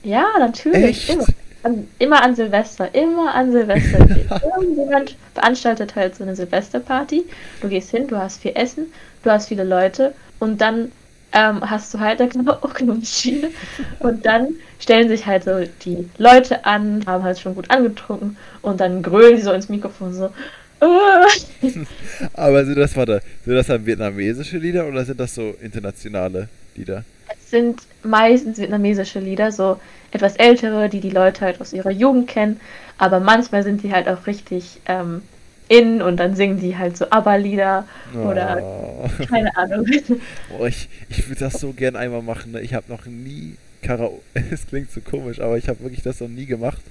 Ja, natürlich. Echt? Immer an, immer an Silvester. Immer an Silvester. Irgendjemand veranstaltet halt so eine Silvesterparty. Du gehst hin, du hast viel Essen, du hast viele Leute und dann ähm, hast du halt eine Karaoke-Maschine. Und dann stellen sich halt so die Leute an, haben halt schon gut angetrunken und dann grölen sie so ins Mikrofon so. Aber sind das, warte, sind das dann vietnamesische Lieder oder sind das so internationale Lieder? Es sind meistens vietnamesische Lieder, so etwas ältere, die die Leute halt aus ihrer Jugend kennen, aber manchmal sind sie halt auch richtig ähm, in und dann singen die halt so ABBA-Lieder oder Oh. keine Ahnung. Oh, ich ich würde das so gern einmal machen. Ne? Ich habe noch nie Karaoke. Es klingt so komisch, aber ich habe wirklich das noch nie gemacht.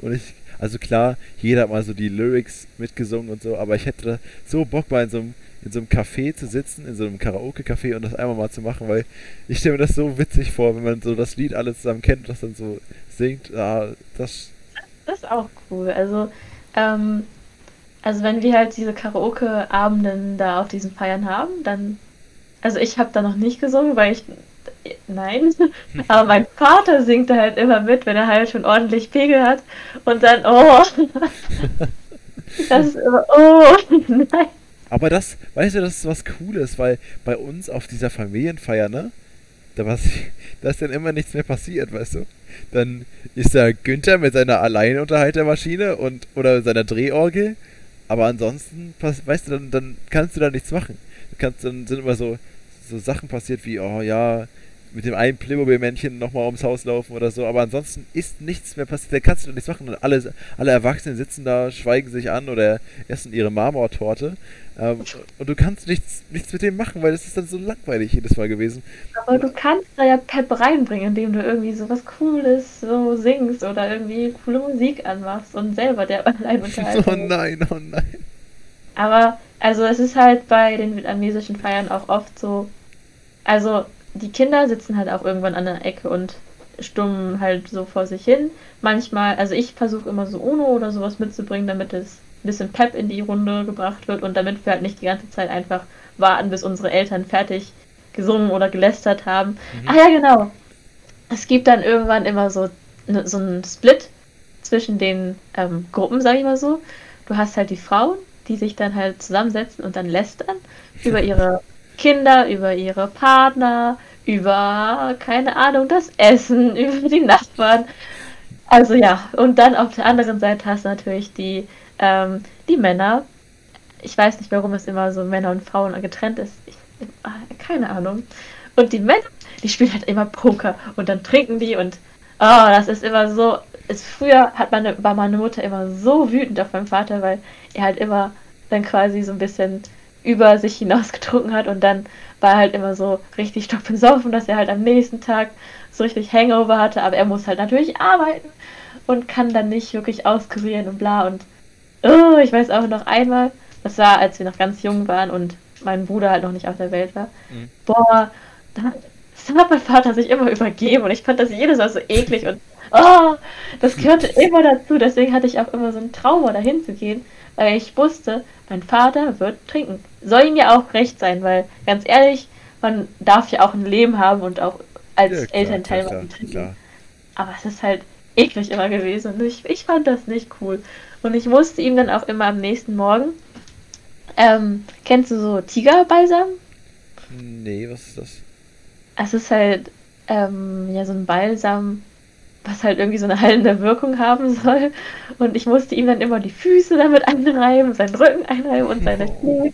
Und ich, also klar, jeder hat mal so die Lyrics mitgesungen und so, aber ich hätte so Bock mal in so einem in so einem Café zu sitzen, in so einem Karaoke-Café und das einmal mal zu machen, weil ich stelle mir das so witzig vor, wenn man so das Lied alles zusammen kennt und das dann so singt. Ah, das Das ist auch cool. Also, ähm, also wenn wir halt diese Karaoke-Abenden da auf diesen Feiern haben, dann, also ich habe da noch nicht gesungen, weil ich, nein, aber mein Vater singt da halt immer mit, wenn er halt schon ordentlich Pegel hat und dann, oh, das ist immer, oh, nein. Aber das, weißt du, das ist was Cooles, weil bei uns auf dieser Familienfeier, ne? Da, was, da ist dann immer nichts mehr passiert, weißt du? Dann ist da Günther mit seiner Alleinunterhaltermaschine und oder seiner Drehorgel, aber ansonsten, weißt du, dann, dann kannst du da nichts machen. Kannst, dann sind immer so, so Sachen passiert wie, oh ja, mit dem einen Playmobil-Männchen nochmal ums Haus laufen oder so, aber ansonsten ist nichts mehr passiert, da kannst du nichts machen und alle, alle Erwachsenen sitzen da, schweigen sich an oder essen ihre Marmortorte ähm, und du kannst nichts, nichts mit dem machen, weil das ist dann so langweilig jedes Mal gewesen. Aber du kannst da ja Pep reinbringen, indem du irgendwie so was Cooles so singst oder irgendwie coole Musik anmachst und selber der Alleinunterhalter. Oh nein, oh nein. Aber, also es ist halt bei den vietnamesischen Feiern auch oft so, also die Kinder sitzen halt auch irgendwann an der Ecke und stummen halt so vor sich hin. Manchmal, also ich versuche immer so Uno oder sowas mitzubringen, damit es ein bisschen Pep in die Runde gebracht wird und damit wir halt nicht die ganze Zeit einfach warten, bis unsere Eltern fertig gesungen oder gelästert haben. Mhm. Ah ja, genau. Es gibt dann irgendwann immer so, ne, so einen Split zwischen den ähm, Gruppen, sag ich mal so. Du hast halt die Frauen, die sich dann halt zusammensetzen und dann lästern über ihre Kinder, über ihre Partner, über, keine Ahnung, das Essen, über die Nachbarn. Also ja, und dann auf der anderen Seite hast du natürlich die, ähm, die Männer. Ich weiß nicht, warum es immer so Männer und Frauen getrennt ist. Ich, ah, keine Ahnung. Und die Männer, die spielen halt immer Poker und dann trinken die und oh, das ist immer so. Ist, früher hat meine, war meine Mutter immer so wütend auf meinen Vater, weil er halt immer dann quasi so ein bisschen über sich hinaus getrunken hat und dann war er halt immer so richtig stockbesoffen, dass er halt am nächsten Tag so richtig Hangover hatte, aber er muss halt natürlich arbeiten und kann dann nicht wirklich auskurieren und bla und oh, ich weiß auch noch einmal, das war, als wir noch ganz jung waren und mein Bruder halt noch nicht auf der Welt war. Mhm. Boah, da, dann hat mein Vater sich immer übergeben und ich fand das jedes Mal so eklig und oh, das gehörte immer dazu. Deswegen hatte ich auch immer so einen Trauma, dahin zu gehen, weil ich wusste, mein Vater wird trinken. Soll ihm ja auch recht sein, weil ganz ehrlich, man darf ja auch ein Leben haben und auch als ja, klar, Elternteil klar, trinken. Klar. Aber es ist halt eklig immer gewesen und ich, ich fand das nicht cool. Und ich musste ihm dann auch immer am nächsten Morgen. Ähm, kennst du so Tigerbalsam? Nee, was ist das? Es ist halt ähm, ja so ein Balsam, was halt irgendwie so eine heilende Wirkung haben soll. Und ich musste ihm dann immer die Füße damit einreiben, seinen Rücken einreiben und seine Knie.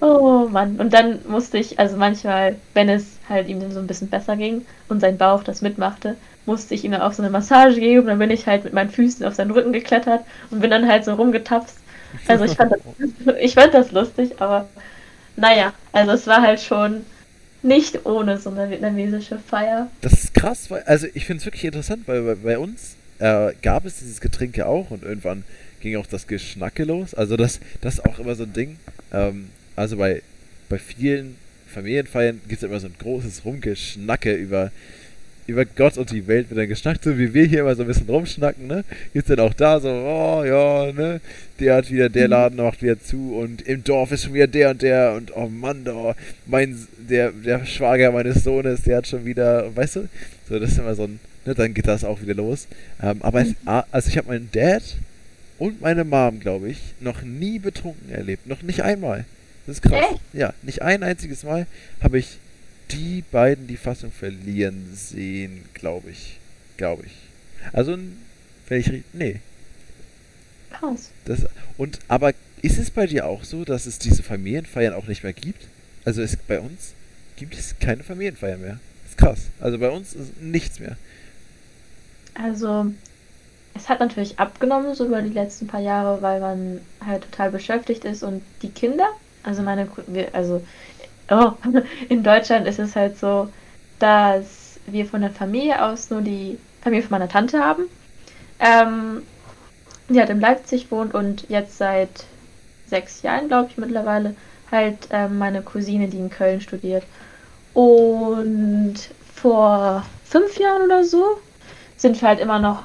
Oh Mann. Und dann musste ich, also manchmal, wenn es halt ihm so ein bisschen besser ging und sein Bauch das mitmachte, musste ich ihm dann auch so eine Massage geben. Und dann bin ich halt mit meinen Füßen auf seinen Rücken geklettert und bin dann halt so rumgetapst. Also ich fand das, ich fand das lustig, aber naja, also es war halt schon nicht ohne so eine vietnamesische Feier. Das ist krass, weil, also ich finde es wirklich interessant, weil bei, bei uns äh, gab es dieses Getränk ja auch und irgendwann ging auch das Geschnacke los. Also das, das ist auch immer so ein Ding. Ähm, also bei, bei vielen Familienfeiern gibt es immer so ein großes Rumgeschnacke über über Gott und die Welt wird dann geschnackt, so wie wir hier immer so ein bisschen rumschnacken, ne? Gibt's dann auch da so, oh ja, ne? Der hat wieder, der mhm. Laden macht wieder zu und im Dorf ist schon wieder der und der und oh Mann, oh, mein, der, der Schwager meines Sohnes, der hat schon wieder, weißt du? So, das ist immer so ein, ne? Dann geht das auch wieder los. Ähm, aber es, mhm. also ich habe meinen Dad und meine Mom, glaube ich, noch nie betrunken erlebt. Noch nicht einmal. Das ist krass. Ja, nicht ein einziges Mal habe ich die beiden die Fassung verlieren sehen, glaube ich. Glaube ich. Also, wenn ich. Nee. Krass. Das, und, aber ist es bei dir auch so, dass es diese Familienfeiern auch nicht mehr gibt? Also, es, bei uns gibt es keine Familienfeiern mehr. Das ist krass. Also, bei uns ist nichts mehr. Also, es hat natürlich abgenommen, so über die letzten paar Jahre, weil man halt total beschäftigt ist und die Kinder, also meine, also oh, in Deutschland ist es halt so, dass wir von der Familie aus nur die Familie von meiner Tante haben. Ähm, die hat in Leipzig wohnt und jetzt seit sechs Jahren, glaube ich, mittlerweile, halt ähm, meine Cousine, die in Köln studiert. Und vor fünf Jahren oder so sind wir halt immer noch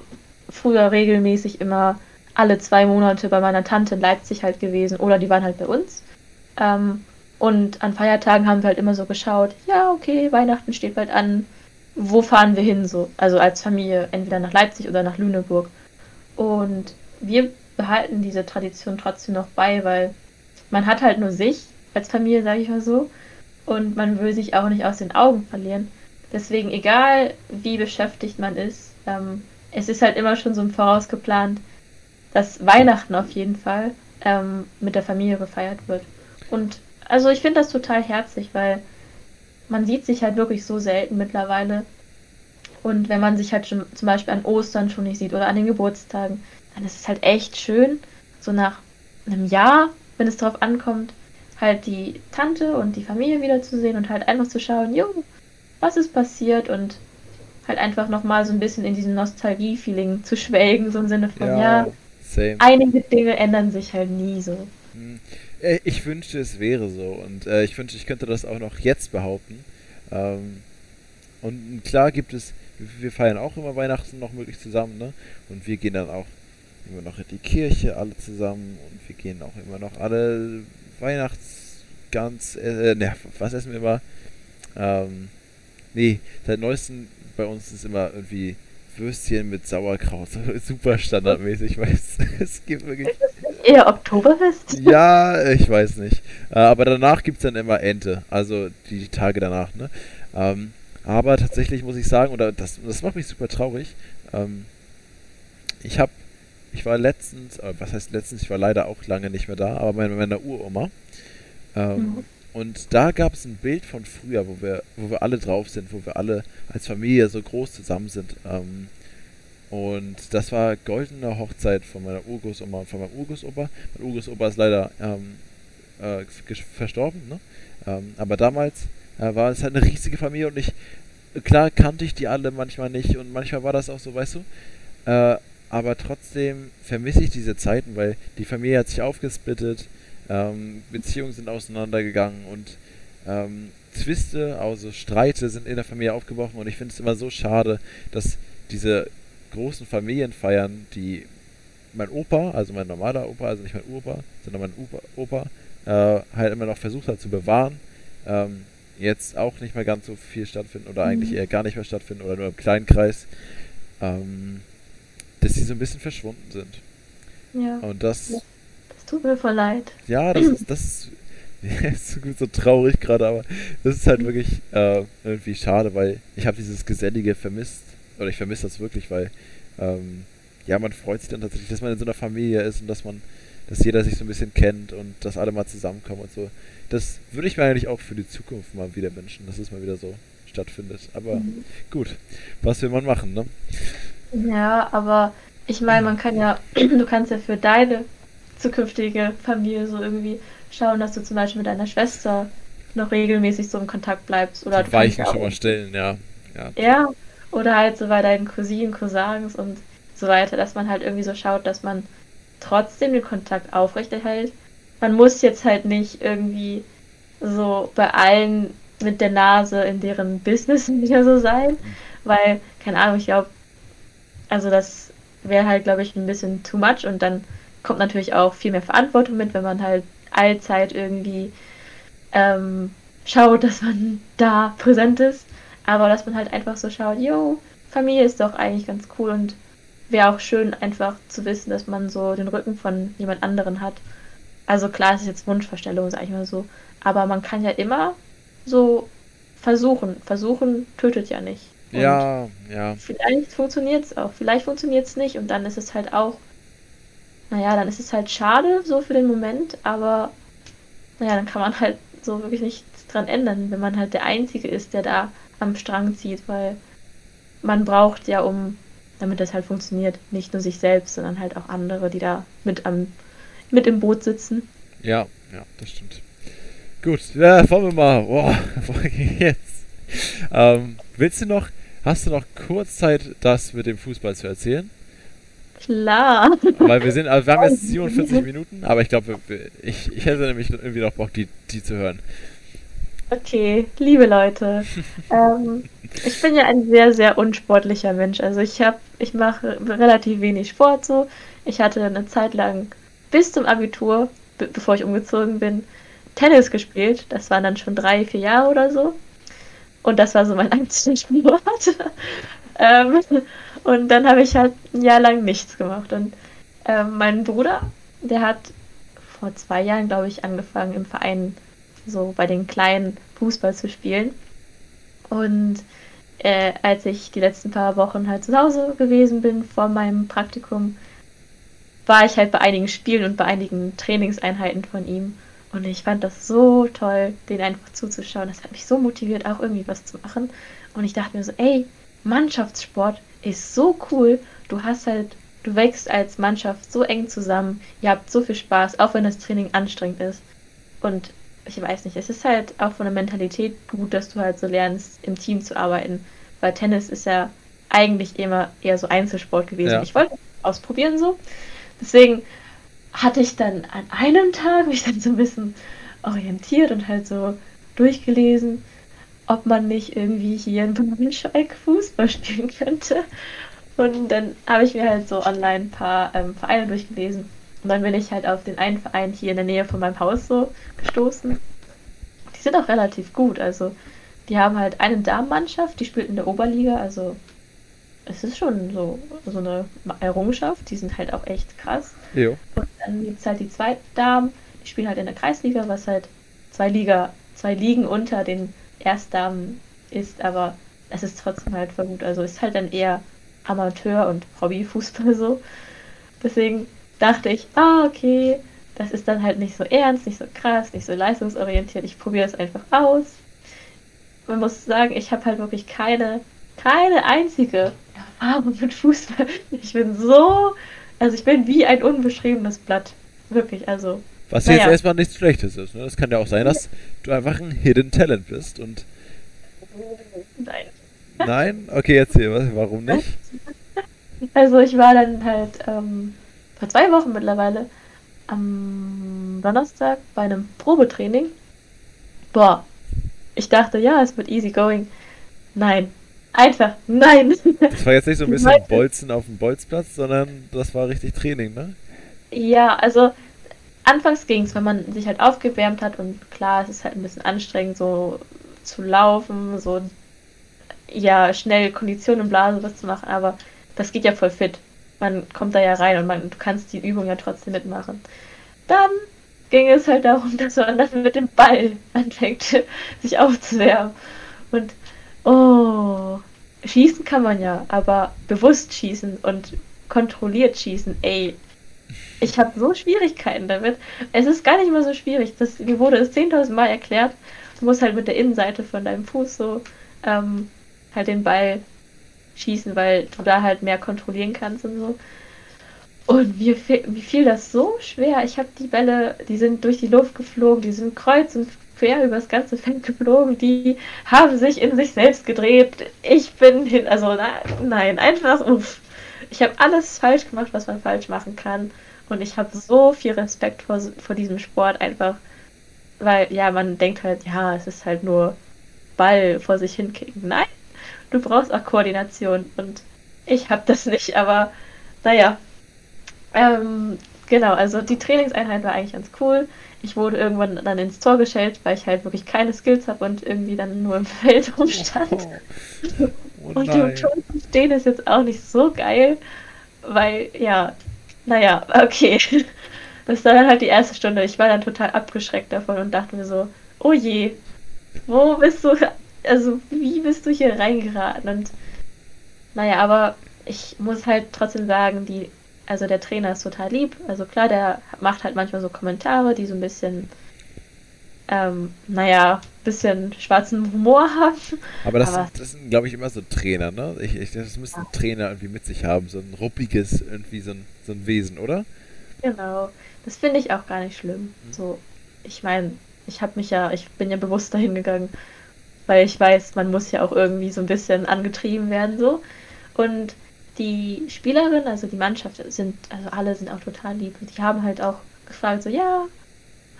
früher regelmäßig immer alle zwei Monate bei meiner Tante in Leipzig halt gewesen oder die waren halt bei uns. Ähm, und an Feiertagen haben wir halt immer so geschaut, ja, okay, Weihnachten steht bald an, wo fahren wir hin so? Also als Familie, entweder nach Leipzig oder nach Lüneburg. Und wir behalten diese Tradition trotzdem noch bei, weil man hat halt nur sich als Familie, sage ich mal so, und man will sich auch nicht aus den Augen verlieren. Deswegen, egal wie beschäftigt man ist, ähm, es ist halt immer schon so im Voraus geplant, dass Weihnachten auf jeden Fall ähm, mit der Familie gefeiert wird. Und also ich finde das total herzlich, weil man sieht sich halt wirklich so selten mittlerweile. Und wenn man sich halt schon zum Beispiel an Ostern schon nicht sieht oder an den Geburtstagen, dann ist es halt echt schön, so nach einem Jahr, wenn es darauf ankommt, halt die Tante und die Familie wiederzusehen und halt einfach zu schauen, jo, was ist passiert und halt einfach nochmal so ein bisschen in diesem Nostalgie-Feeling zu schwelgen, so im Sinne von, ja, ja einige Dinge ändern sich halt nie so. Äh, ich wünschte, es wäre so. Und äh, ich wünschte, ich könnte das auch noch jetzt behaupten. Ähm, und klar gibt es, wir feiern auch immer Weihnachten noch möglich zusammen, ne? Und wir gehen dann auch immer noch in die Kirche alle zusammen und wir gehen auch immer noch alle Weihnachtsgans, äh, ne, was essen wir immer? Ähm, nee, seit neuestem bei uns ist immer irgendwie Würstchen mit Sauerkraut. Super standardmäßig, weil es, es gibt wirklich. Ist das eher Oktoberfest? Ja, ich weiß nicht. Äh, aber danach gibt es dann immer Ente. Also die Tage danach, ne? Ähm, aber tatsächlich muss ich sagen, oder das, das macht mich super traurig. Ähm, ich habe, ich war letztens, äh, was heißt letztens, ich war leider auch lange nicht mehr da, aber meine, meine Uroma. Ähm, mhm. Und da gab es ein Bild von früher, wo wir, wo wir alle drauf sind, wo wir alle als Familie so groß zusammen sind. Ähm, und das war goldene Hochzeit von meiner Urgroßoma und von meinem Urgroßopa. Mein Urgroßopa ist leider ähm, äh, verstorben, ne? Ähm, aber damals äh, war es halt eine riesige Familie und ich, klar kannte ich die alle manchmal nicht und manchmal war das auch so, weißt du. Äh, aber trotzdem vermisse ich diese Zeiten, weil die Familie hat sich aufgesplittet ähm, Beziehungen sind auseinandergegangen und ähm, Zwiste, also Streite sind in der Familie aufgebrochen und ich finde es immer so schade, dass diese großen Familienfeiern, die mein Opa, also mein normaler Opa, also nicht mein Uropa, sondern mein Opa, Opa äh, halt immer noch versucht hat zu bewahren, ähm, jetzt auch nicht mehr ganz so viel stattfinden oder mhm. eigentlich eher gar nicht mehr stattfinden oder nur im kleinen Kreis, ähm, dass sie so ein bisschen verschwunden sind. Ja. Und das. Ja. Das tut mir voll leid. Ja, das ist, das ist, ja, ist so traurig gerade, aber das ist halt wirklich äh, irgendwie schade, weil ich habe dieses Gesellige vermisst. Oder ich vermisse das wirklich, weil ähm, ja, man freut sich dann tatsächlich, dass man in so einer Familie ist und dass man, dass jeder sich so ein bisschen kennt und dass alle mal zusammenkommen und so. Das würde ich mir eigentlich auch für die Zukunft mal wieder wünschen, dass es mal wieder so stattfindet. Aber mhm. gut, was will man machen, ne? Ja, aber ich meine, man kann ja, du kannst ja für deine zukünftige Familie so irgendwie schauen, dass du zum Beispiel mit deiner Schwester noch regelmäßig so im Kontakt bleibst. Oder Die Weichen schon mal stellen, ja. ja. Ja, oder halt so bei deinen Cousinen, Cousins und so weiter, dass man halt irgendwie so schaut, dass man trotzdem den Kontakt aufrechterhält. Man muss jetzt halt nicht irgendwie so bei allen mit der Nase in deren Business wieder so sein, weil, keine Ahnung, ich glaube, also das wäre halt, glaube ich, ein bisschen too much und dann kommt natürlich auch viel mehr Verantwortung mit, wenn man halt allzeit irgendwie ähm, schaut, dass man da präsent ist, aber dass man halt einfach so schaut, yo, Familie ist doch eigentlich ganz cool und wäre auch schön einfach zu wissen, dass man so den Rücken von jemand anderen hat. Also klar, es ist jetzt Wunschvorstellung, sag ich mal so, aber man kann ja immer so versuchen. Versuchen tötet ja nicht. Und ja, ja. Vielleicht funktioniert es auch, vielleicht funktioniert es nicht und dann ist es halt auch, naja, dann ist es halt schade so für den Moment, aber naja, dann kann man halt so wirklich nichts dran ändern, wenn man halt der Einzige ist, der da am Strang zieht, weil man braucht ja, um, damit das halt funktioniert, nicht nur sich selbst, sondern halt auch andere, die da mit am, mit im Boot sitzen. Ja, ja, das stimmt. Gut, ja, wollen wir mal. Boah, jetzt. Ähm, willst du noch Hast du noch kurz Zeit, das mit dem Fußball zu erzählen? Klar. Weil wir sind, also wir haben jetzt 47 Minuten, aber ich glaube, ich, ich hätte nämlich irgendwie noch Bock, die, die zu hören. Okay, liebe Leute, ähm, ich bin ja ein sehr, sehr unsportlicher Mensch. Also ich habe, ich mache relativ wenig Sport so. Ich hatte eine Zeit lang bis zum Abitur, be bevor ich umgezogen bin, Tennis gespielt. Das waren dann schon drei, vier Jahre oder so. Und das war so mein einziger Sport. ähm, und dann habe ich halt ein Jahr lang nichts gemacht. Und ähm, mein Bruder, der hat vor zwei Jahren, glaube ich, angefangen im Verein so bei den Kleinen Fußball zu spielen. Und äh, als ich die letzten paar Wochen halt zu Hause gewesen bin vor meinem Praktikum, war ich halt bei einigen Spielen und bei einigen Trainingseinheiten von ihm. Und ich fand das so toll, den einfach zuzuschauen. Das hat mich so motiviert, auch irgendwie was zu machen. Und ich dachte mir so, ey, Mannschaftssport ist so cool. Du hast halt, du wächst als Mannschaft so eng zusammen. Ihr habt so viel Spaß, auch wenn das Training anstrengend ist. Und ich weiß nicht, es ist halt auch von der Mentalität gut, dass du halt so lernst, im Team zu arbeiten. Weil Tennis ist ja eigentlich immer eher so Einzelsport gewesen. Ja. Ich wollte ausprobieren so. Deswegen hatte ich dann an einem Tag mich dann so ein bisschen orientiert und halt so durchgelesen, ob man nicht irgendwie hier in Braunschweig Fußball spielen könnte. Und dann habe ich mir halt so online ein paar ähm, Vereine durchgelesen. Und dann bin ich halt auf den einen Verein hier in der Nähe von meinem Haus so gestoßen. Die sind auch relativ gut. Also die haben halt eine Damenmannschaft, die spielt in der Oberliga. Also es ist schon so, so eine Errungenschaft. Die sind halt auch echt krass. Jo. Und dann gibt es halt die zweiten Damen, die spielen halt in der Kreisliga, was halt zwei Liga, zwei Ligen unter den Erstdamen ist, aber es ist trotzdem halt voll gut. Also ist halt dann eher Amateur und Hobbyfußball so. Deswegen dachte ich, ah, okay, das ist dann halt nicht so ernst, nicht so krass, nicht so leistungsorientiert. Ich probiere es einfach aus. Man muss sagen, ich habe halt wirklich keine, keine einzige Erfahrung mit Fußball. Ich bin so also ich bin wie ein unbeschriebenes Blatt. Wirklich, also. Was naja. jetzt erstmal nichts Schlechtes ist. Ne? Das kann ja auch sein, dass du einfach ein Hidden Talent bist und. Nein. Nein? Okay, erzähl, warum nicht? Also ich war dann halt ähm, vor zwei Wochen mittlerweile am Donnerstag bei einem Probetraining. Boah, ich dachte, ja, es wird easy going. Nein. Einfach, nein. Das war jetzt nicht so ein bisschen Bolzen auf dem Bolzplatz, sondern das war richtig Training, ne? Ja, also anfangs ging es, wenn man sich halt aufgewärmt hat und klar, es ist halt ein bisschen anstrengend, so zu laufen, so ja, schnell Kondition im Blase was zu machen, aber das geht ja voll fit. Man kommt da ja rein und man, du kannst die Übung ja trotzdem mitmachen. Dann ging es halt darum, dass man dann mit dem Ball anfängt, sich aufzuwärmen. Und oh, schießen kann man ja, aber bewusst schießen und kontrolliert schießen, ey, ich habe so Schwierigkeiten damit. Es ist gar nicht mal so schwierig. Das, mir wurde es 10.000 Mal erklärt. Du musst halt mit der Innenseite von deinem Fuß so ähm, halt den Ball schießen, weil du da halt mehr kontrollieren kannst und so. Und mir, mir fiel das so schwer. Ich habe die Bälle, die sind durch die Luft geflogen, die sind kreuz und quer über das ganze Feld geflogen, die haben sich in sich selbst gedreht. Ich bin hin, also na, nein, einfach uff. Ich habe alles falsch gemacht, was man falsch machen kann. Und ich habe so viel Respekt vor, vor diesem Sport einfach, weil ja, man denkt halt, ja, es ist halt nur Ball vor sich hinkicken. Nein, du brauchst auch Koordination und ich habe das nicht, aber naja. Ähm, genau, also die Trainingseinheit war eigentlich ganz cool. Ich wurde irgendwann dann ins Tor gestellt, weil ich halt wirklich keine Skills habe und irgendwie dann nur im Feld rumstand. Oh, oh und im Tor zu stehen ist jetzt auch nicht so geil, weil ja, naja, okay. Das war dann halt die erste Stunde. Ich war dann total abgeschreckt davon und dachte mir so, oh je, wo bist du, also wie bist du hier reingeraten? Und naja, aber ich muss halt trotzdem sagen, die, also der Trainer ist total lieb. Also klar, der macht halt manchmal so Kommentare, die so ein bisschen, ähm, naja, bisschen schwarzen Humor haben. Aber das, Aber sind, das sind, glaube ich, immer so Trainer, ne? Ich, ich, das müssen ja. Trainer irgendwie mit sich haben, so ein ruppiges, irgendwie so ein, so ein Wesen, oder? Genau. Das finde ich auch gar nicht schlimm. Mhm. So, ich meine, ich habe mich ja, ich bin ja bewusst dahin gegangen, weil ich weiß, man muss ja auch irgendwie so ein bisschen angetrieben werden, so. Und die Spielerin, also die Mannschaft, sind, also alle sind auch total lieb. Und die haben halt auch gefragt, so, ja,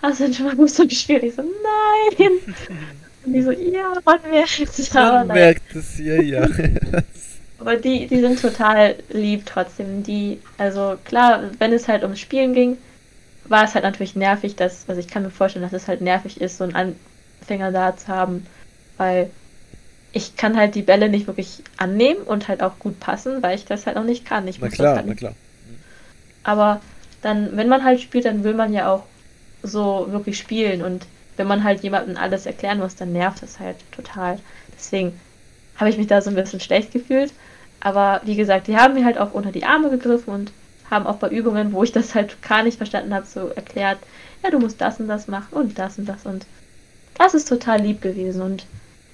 hast du mal Fußball gespielt? Ich so, nein. Und die so, ja, man merkt es. Man merkt es, ja, ja. aber die, die sind total lieb trotzdem. Die, also klar, wenn es halt ums Spielen ging, war es halt natürlich nervig, dass, also ich kann mir vorstellen, dass es halt nervig ist, so einen Anfänger da zu haben, weil ich kann halt die Bälle nicht wirklich annehmen und halt auch gut passen, weil ich das halt noch nicht kann. Ich na klar, halt na klar. Aber dann, wenn man halt spielt, dann will man ja auch so wirklich spielen. Und wenn man halt jemandem alles erklären muss, dann nervt das halt total. Deswegen habe ich mich da so ein bisschen schlecht gefühlt. Aber wie gesagt, die haben mir halt auch unter die Arme gegriffen und haben auch bei Übungen, wo ich das halt gar nicht verstanden habe, so erklärt, ja, du musst das und das machen und das und das und das ist total lieb gewesen. Und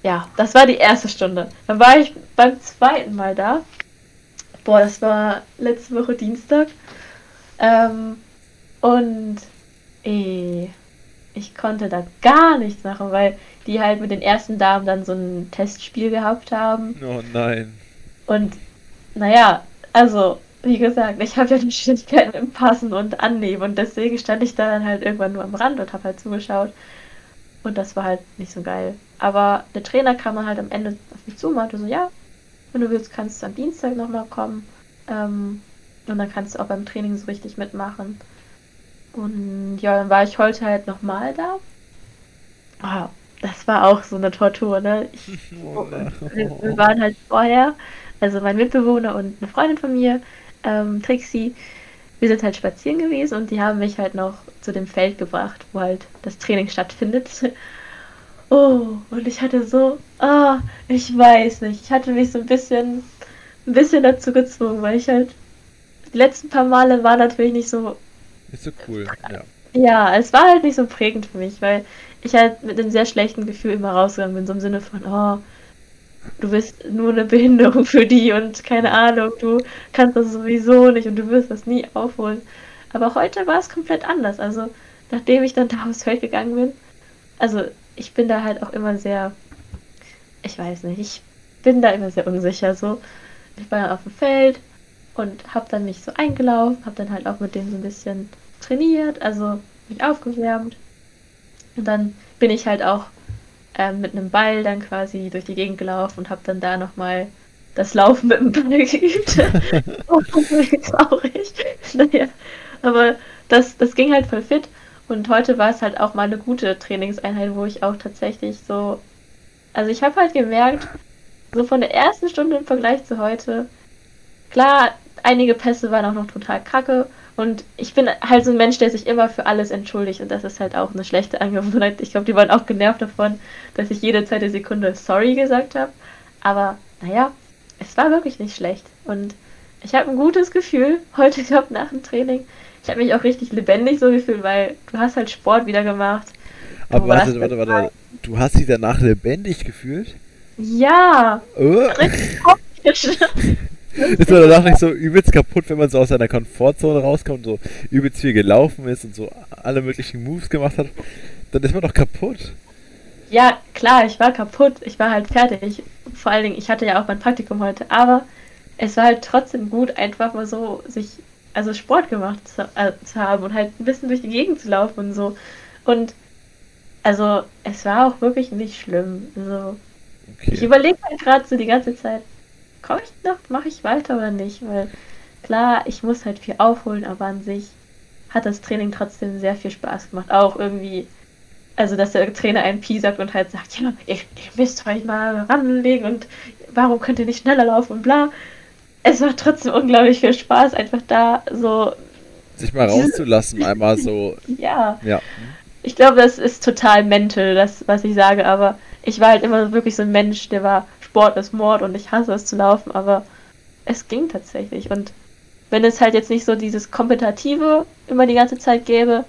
ja, das war die erste Stunde. Dann war ich beim zweiten Mal da. Boah, das war letzte Woche Dienstag. Ähm, und Ey, ich konnte da gar nichts machen, weil die halt mit den ersten Damen dann so ein Testspiel gehabt haben. Oh nein. Und naja, also, wie gesagt, ich habe ja die Schwierigkeiten im Passen und Annehmen und deswegen stand ich da dann halt irgendwann nur am Rand und habe halt zugeschaut. Und das war halt nicht so geil. Aber der Trainer kam dann halt am Ende auf mich zu und meinte so, ja, wenn du willst, kannst du am Dienstag nochmal kommen. Ähm, und dann kannst du auch beim Training so richtig mitmachen. Und ja, dann war ich heute halt nochmal da. Oh, das war auch so eine Tortur, ne? Ich, oh, wir, wir, waren halt vorher, also mein Mitbewohner und eine Freundin von mir, ähm, Trixie, wir sind halt spazieren gewesen und die haben mich halt noch zu dem Feld gebracht, wo halt das Training stattfindet. Oh, und ich hatte so, ah, oh, ich weiß nicht, ich hatte mich so ein bisschen, ein bisschen dazu gezwungen, weil ich halt, die letzten paar Male war natürlich nicht so nicht so cool, ja. Ja, es war halt nicht so prägend für mich, weil ich halt mit einem sehr schlechten Gefühl immer rausgegangen bin, so im Sinne von, oh, du bist nur eine Behinderung für die und keine Ahnung, du kannst das sowieso nicht und du wirst das nie aufholen. Aber heute war es komplett anders. Also, nachdem ich dann da aufs Feld gegangen bin, also ich bin da halt auch immer sehr, ich weiß nicht, ich bin da immer sehr unsicher. So, ich war auf dem Feld, und habe dann mich so eingelaufen, habe dann halt auch mit denen so ein bisschen trainiert, also mich aufgewärmt. Und dann bin ich halt auch ähm, mit einem Ball dann quasi durch die Gegend gelaufen und habe dann da nochmal das Laufen mit dem Ball geübt. oh, traurig. Naja, aber das, das ging halt voll fit. Und heute war es halt auch mal eine gute Trainingseinheit, wo ich auch tatsächlich so. Also ich habe halt gemerkt, so von der ersten Stunde im Vergleich zu heute, klar, einige Pässe waren auch noch total kacke. Und ich bin halt so ein Mensch, der sich immer für alles entschuldigt. Und das ist halt auch eine schlechte Angewohnheit. Ich glaube, die waren auch genervt davon, dass ich jede zweite Sekunde sorry gesagt habe. Aber naja, es war wirklich nicht schlecht. Und ich habe ein gutes Gefühl heute gehabt nach dem Training. Ich habe mich auch richtig lebendig so gefühlt, weil du hast halt Sport wieder gemacht. Aber warte, warte, warte, warte. Du hast dich danach lebendig gefühlt? Ja. Oh. Richtig ist man danach nicht so übelst kaputt, wenn man so aus seiner Komfortzone rauskommt, so übelst viel gelaufen ist und so alle möglichen Moves gemacht hat, dann ist man doch kaputt. Ja, klar, ich war kaputt. Ich war halt fertig. Vor allen Dingen, ich hatte ja auch mein Praktikum heute, aber es war halt trotzdem gut, einfach mal so sich, also Sport gemacht zu, äh, zu haben und halt ein bisschen durch die Gegend zu laufen und so. Und also es war auch wirklich nicht schlimm. Also, okay. Ich überlege halt gerade so die ganze Zeit, komme ich noch, mache ich weiter oder nicht? Weil klar, ich muss halt viel aufholen, aber an sich hat das Training trotzdem sehr viel Spaß gemacht. Auch irgendwie, also dass der Trainer einen Pi sagt und halt sagt, ja, ihr, ihr müsst euch mal ranlegen und warum könnt ihr nicht schneller laufen und bla. Es macht trotzdem unglaublich viel Spaß, einfach da so. Sich mal rauszulassen, einmal so. Ja. ja. Ich glaube, das ist total mental, das, was ich sage, aber ich war halt immer wirklich so ein Mensch, der war Sport ist Mord und ich hasse es zu laufen, aber es ging tatsächlich. Und wenn es halt jetzt nicht so dieses Kompetitive immer die ganze Zeit gäbe,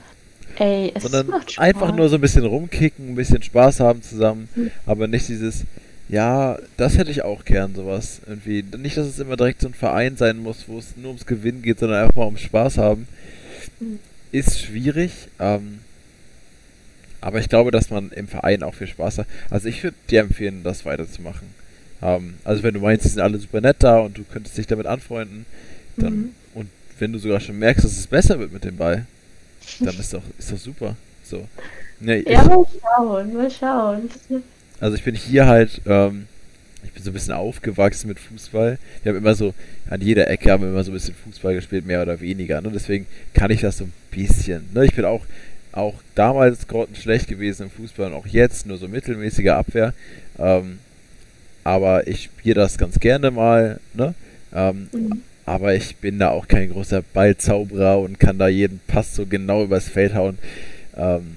ey, es Sondern macht Spaß. einfach nur so ein bisschen rumkicken, ein bisschen Spaß haben zusammen, hm. aber nicht dieses, ja, das hätte ich auch gern, sowas. Irgendwie. Nicht, dass es immer direkt so ein Verein sein muss, wo es nur ums Gewinnen geht, sondern einfach mal ums Spaß haben. Hm. Ist schwierig. Ähm, aber ich glaube, dass man im Verein auch viel Spaß hat. Also ich würde dir empfehlen, das weiterzumachen. Ähm, also wenn du meinst, die sind alle super nett da und du könntest dich damit anfreunden, dann mhm. und wenn du sogar schon merkst, dass es besser wird mit dem Ball, dann ist doch, ist doch super. So. Nee, ja, mal schauen, mal schauen. Also ich bin hier halt, ähm, ich bin so ein bisschen aufgewachsen mit Fußball. Wir haben immer so, an jeder Ecke haben wir immer so ein bisschen Fußball gespielt, mehr oder weniger. Ne? Deswegen kann ich das so ein bisschen. Ne? Ich bin auch, auch damals schlecht gewesen im Fußball und auch jetzt nur so mittelmäßiger Abwehr. Ähm, aber ich spiele das ganz gerne mal, ne? Ähm, mhm. Aber ich bin da auch kein großer Ballzauberer und kann da jeden Pass so genau übers Feld hauen. Ähm,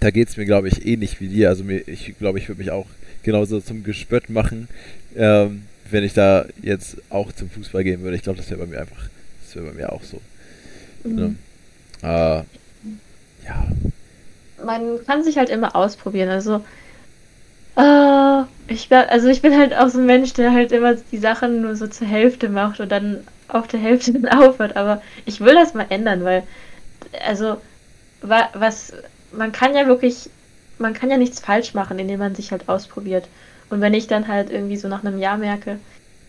da geht es mir, glaube ich, ähnlich wie dir. Also mir, ich glaube, ich würde mich auch genauso zum Gespött machen, ähm, wenn ich da jetzt auch zum Fußball gehen würde. Ich glaube, das wäre bei mir einfach, das wäre bei mir auch so. Mhm. Ne? Äh, ja. Man kann sich halt immer ausprobieren. Also Uh, ich bin, also ich bin halt auch so ein Mensch, der halt immer die Sachen nur so zur Hälfte macht und dann auf der Hälfte dann aufhört. Aber ich will das mal ändern, weil, also, wa was, man kann ja wirklich, man kann ja nichts falsch machen, indem man sich halt ausprobiert. Und wenn ich dann halt irgendwie so nach einem Jahr merke,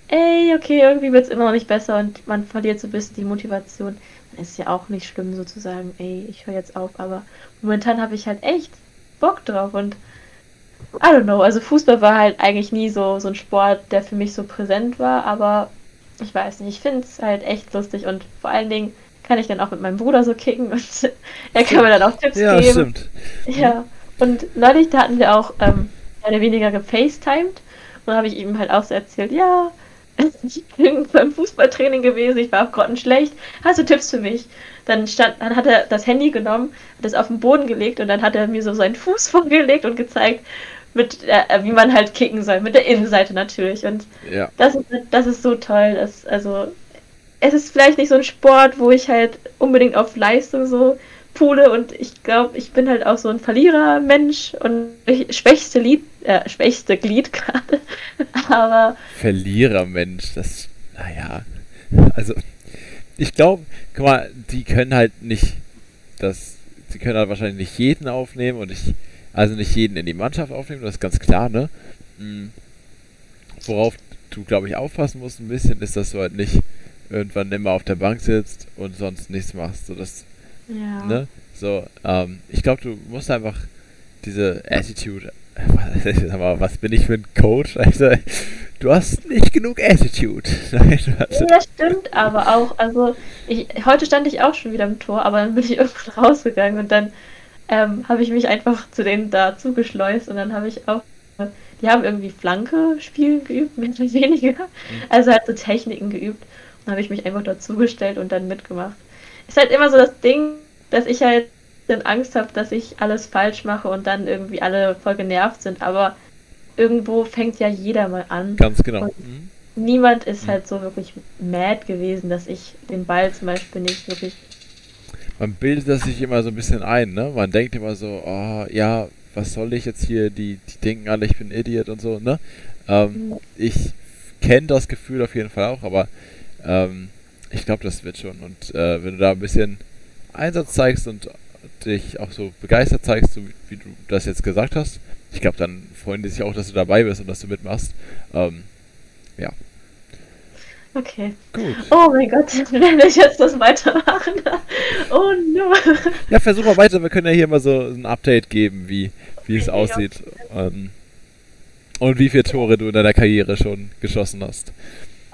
ey, okay, irgendwie wird es immer noch nicht besser und man verliert so ein bisschen die Motivation, dann ist ja auch nicht schlimm sozusagen, ey, ich höre jetzt auf. Aber momentan habe ich halt echt Bock drauf und I don't know. Also Fußball war halt eigentlich nie so, so ein Sport, der für mich so präsent war, aber ich weiß nicht, ich finde es halt echt lustig und vor allen Dingen kann ich dann auch mit meinem Bruder so kicken und er kann mir dann auch Tipps ja, geben. Ja, stimmt. Ja, und neulich, da hatten wir auch ähm, mehr oder weniger gefacetimed und da habe ich ihm halt auch so erzählt, ja, ich bin beim Fußballtraining gewesen, ich war auch grottenschlecht. Hast du Tipps für mich? Dann, stand, dann hat er das Handy genommen, hat es auf den Boden gelegt und dann hat er mir so seinen Fuß vorgelegt und gezeigt, mit, äh, wie man halt kicken soll, mit der Innenseite natürlich. Und ja. das, ist, das ist so toll. Dass, also, es ist vielleicht nicht so ein Sport, wo ich halt unbedingt auf Leistung so pule und ich glaube, ich bin halt auch so ein Verlierer-Mensch und ich, schwächste Lied, äh, schwächste Glied gerade. Aber. Verlierer-Mensch, das, naja. Also, ich glaube, guck mal, die können halt nicht das, sie können halt wahrscheinlich nicht jeden aufnehmen und ich also nicht jeden in die Mannschaft aufnehmen, das ist ganz klar, ne? Mhm. Worauf du, glaube ich, aufpassen musst ein bisschen, ist, dass du halt nicht irgendwann immer auf der Bank sitzt und sonst nichts machst. So, das, ja. ne? So, ähm, ich glaube, du musst einfach diese Attitude. Aber was bin ich für ein Coach? Also, du hast nicht genug Attitude. Nein, ja, das stimmt aber auch. Also, ich, heute stand ich auch schon wieder im Tor, aber dann bin ich irgendwann rausgegangen und dann ähm, habe ich mich einfach zu denen da zugeschleust und dann habe ich auch, die haben irgendwie Flanke spielen geübt, mehr oder weniger. Mhm. Also halt so Techniken geübt. Und habe ich mich einfach dazugestellt und dann mitgemacht. Ist halt immer so das Ding, dass ich halt dann Angst habe, dass ich alles falsch mache und dann irgendwie alle voll genervt sind. Aber irgendwo fängt ja jeder mal an. Ganz genau. Mhm. Niemand ist mhm. halt so wirklich mad gewesen, dass ich den Ball zum Beispiel nicht wirklich. Man bildet das sich immer so ein bisschen ein, ne? Man denkt immer so, oh, ja, was soll ich jetzt hier? Die, die denken alle, ich bin Idiot und so, ne? Ähm. Ich kenne das Gefühl auf jeden Fall auch, aber ähm, ich glaube, das wird schon. Und äh, wenn du da ein bisschen Einsatz zeigst und dich auch so begeistert zeigst, so wie du das jetzt gesagt hast, ich glaube, dann freuen die sich auch, dass du dabei bist und dass du mitmachst. Ähm, ja. Okay. Gut. Oh mein Gott, werde ich jetzt das weitermachen? Oh no. Ja, versuch mal weiter. Wir können ja hier mal so ein Update geben, wie, wie es aussieht. Ähm, und wie viele Tore du in deiner Karriere schon geschossen hast.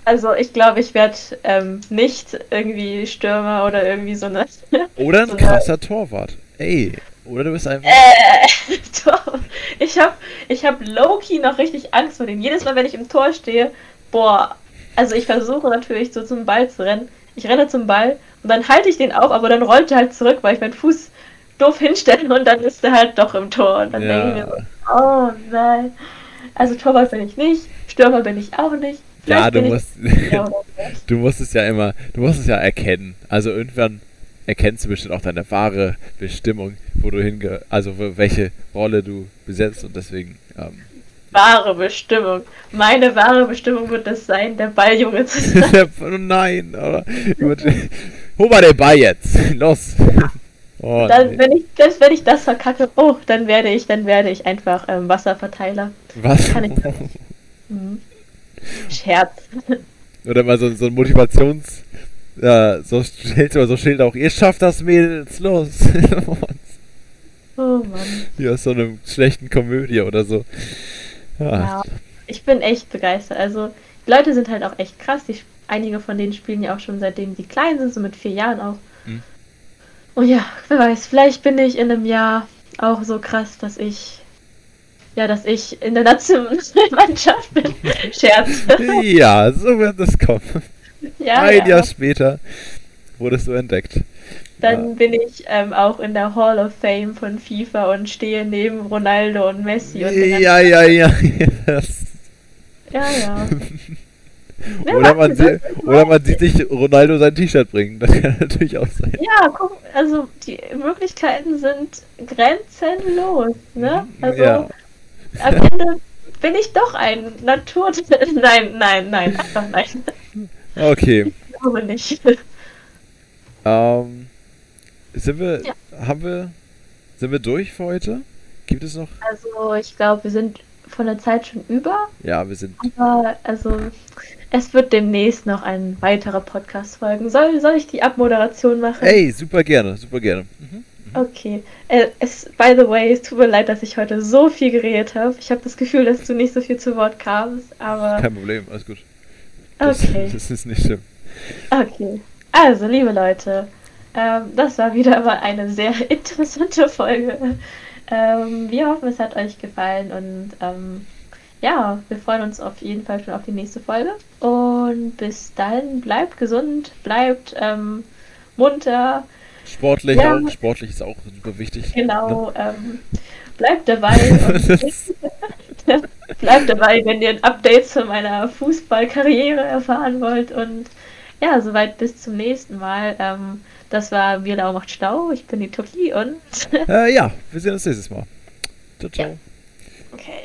Also ich glaube, ich werde ähm, nicht irgendwie Stürmer oder irgendwie so eine. Oder ein so krasser eine... Torwart. Ey. Oder du bist einfach. Äh, Tor. Ich habe ich hab Loki noch richtig Angst vor dem. Jedes Mal, wenn ich im Tor stehe, boah. Also ich versuche natürlich so zum Ball zu rennen. Ich renne zum Ball und dann halte ich den auf, aber dann rollt er halt zurück, weil ich meinen Fuß doof hinstelle und dann ist er halt doch im Tor. Und dann ja. denke ich mir so, oh nein. Also Torwart bin ich nicht, Stürmer bin ich auch nicht. Ja, du musst, du musst es ja immer, du musst es ja erkennen. Also irgendwann erkennst du bestimmt auch deine wahre Bestimmung, wo du hinge, also welche Rolle du besetzt und deswegen. Ähm, wahre Bestimmung. Meine wahre Bestimmung wird es sein, der Balljunge zu sein. oh nein, aber hol mal den Ball jetzt, los. Oh, dann, nee. wenn ich das, wenn ich das verkacke, oh, dann werde ich, dann werde ich einfach ähm, Wasserverteiler. Was? Kann ich mhm. Scherz. Oder mal so, so ein Motivations. Ja, so mal so Schild auch, ihr schafft das Mädels, los! oh Mann. Wie aus so einer schlechten Komödie oder so. Ja. ja. ich bin echt begeistert. Also, die Leute sind halt auch echt krass. Die, einige von denen spielen ja auch schon seitdem sie klein sind, so mit vier Jahren auch. Hm. Und ja, wer weiß, vielleicht bin ich in einem Jahr auch so krass, dass ich ja, dass ich in der Nationalmannschaft bin. Scherz. ja, so wird es kommen. Ja, Ein ja. Jahr später wurdest du entdeckt. Dann ja. bin ich ähm, auch in der Hall of Fame von FIFA und stehe neben Ronaldo und Messi. Und ja, ja, ja, ja. Ja, ja. oder, man sieht, oder man sieht sich Ronaldo sein T-Shirt bringen. Das kann natürlich auch sein. Ja, guck, also die Möglichkeiten sind grenzenlos. Ne? Mhm, also, ja am Ende bin ich doch ein Natur... Nein, nein, nein, einfach nein. Okay. Ich glaube nicht. Ähm, sind wir, ja. haben wir, sind wir durch für heute? Gibt es noch? Also, ich glaube, wir sind von der Zeit schon über. Ja, wir sind. Aber, also, es wird demnächst noch ein weiterer Podcast folgen. Soll, soll ich die Abmoderation machen? Ey, super gerne, super gerne. Mhm. Okay. Äh, es, by the way, es tut mir leid, dass ich heute so viel geredet habe. Ich habe das Gefühl, dass du nicht so viel zu Wort kamst, aber. Kein Problem, alles gut. Das, okay. Das ist nicht schlimm. Okay. Also, liebe Leute, ähm, das war wieder mal eine sehr interessante Folge. Ähm, wir hoffen, es hat euch gefallen und ähm, ja, wir freuen uns auf jeden Fall schon auf die nächste Folge. Und bis dahin, bleibt gesund, bleibt ähm, munter. Sportlich ja. auch. Sportlich ist auch super wichtig. Genau. Ne? Ähm, bleibt dabei. bleibt dabei, wenn ihr ein Update zu meiner Fußballkarriere erfahren wollt. Und ja, soweit bis zum nächsten Mal. Ähm, das war Mirlau macht Stau. Ich bin die Toki und. äh, ja, wir sehen uns nächstes Mal. Ciao, ciao. Ja. Okay.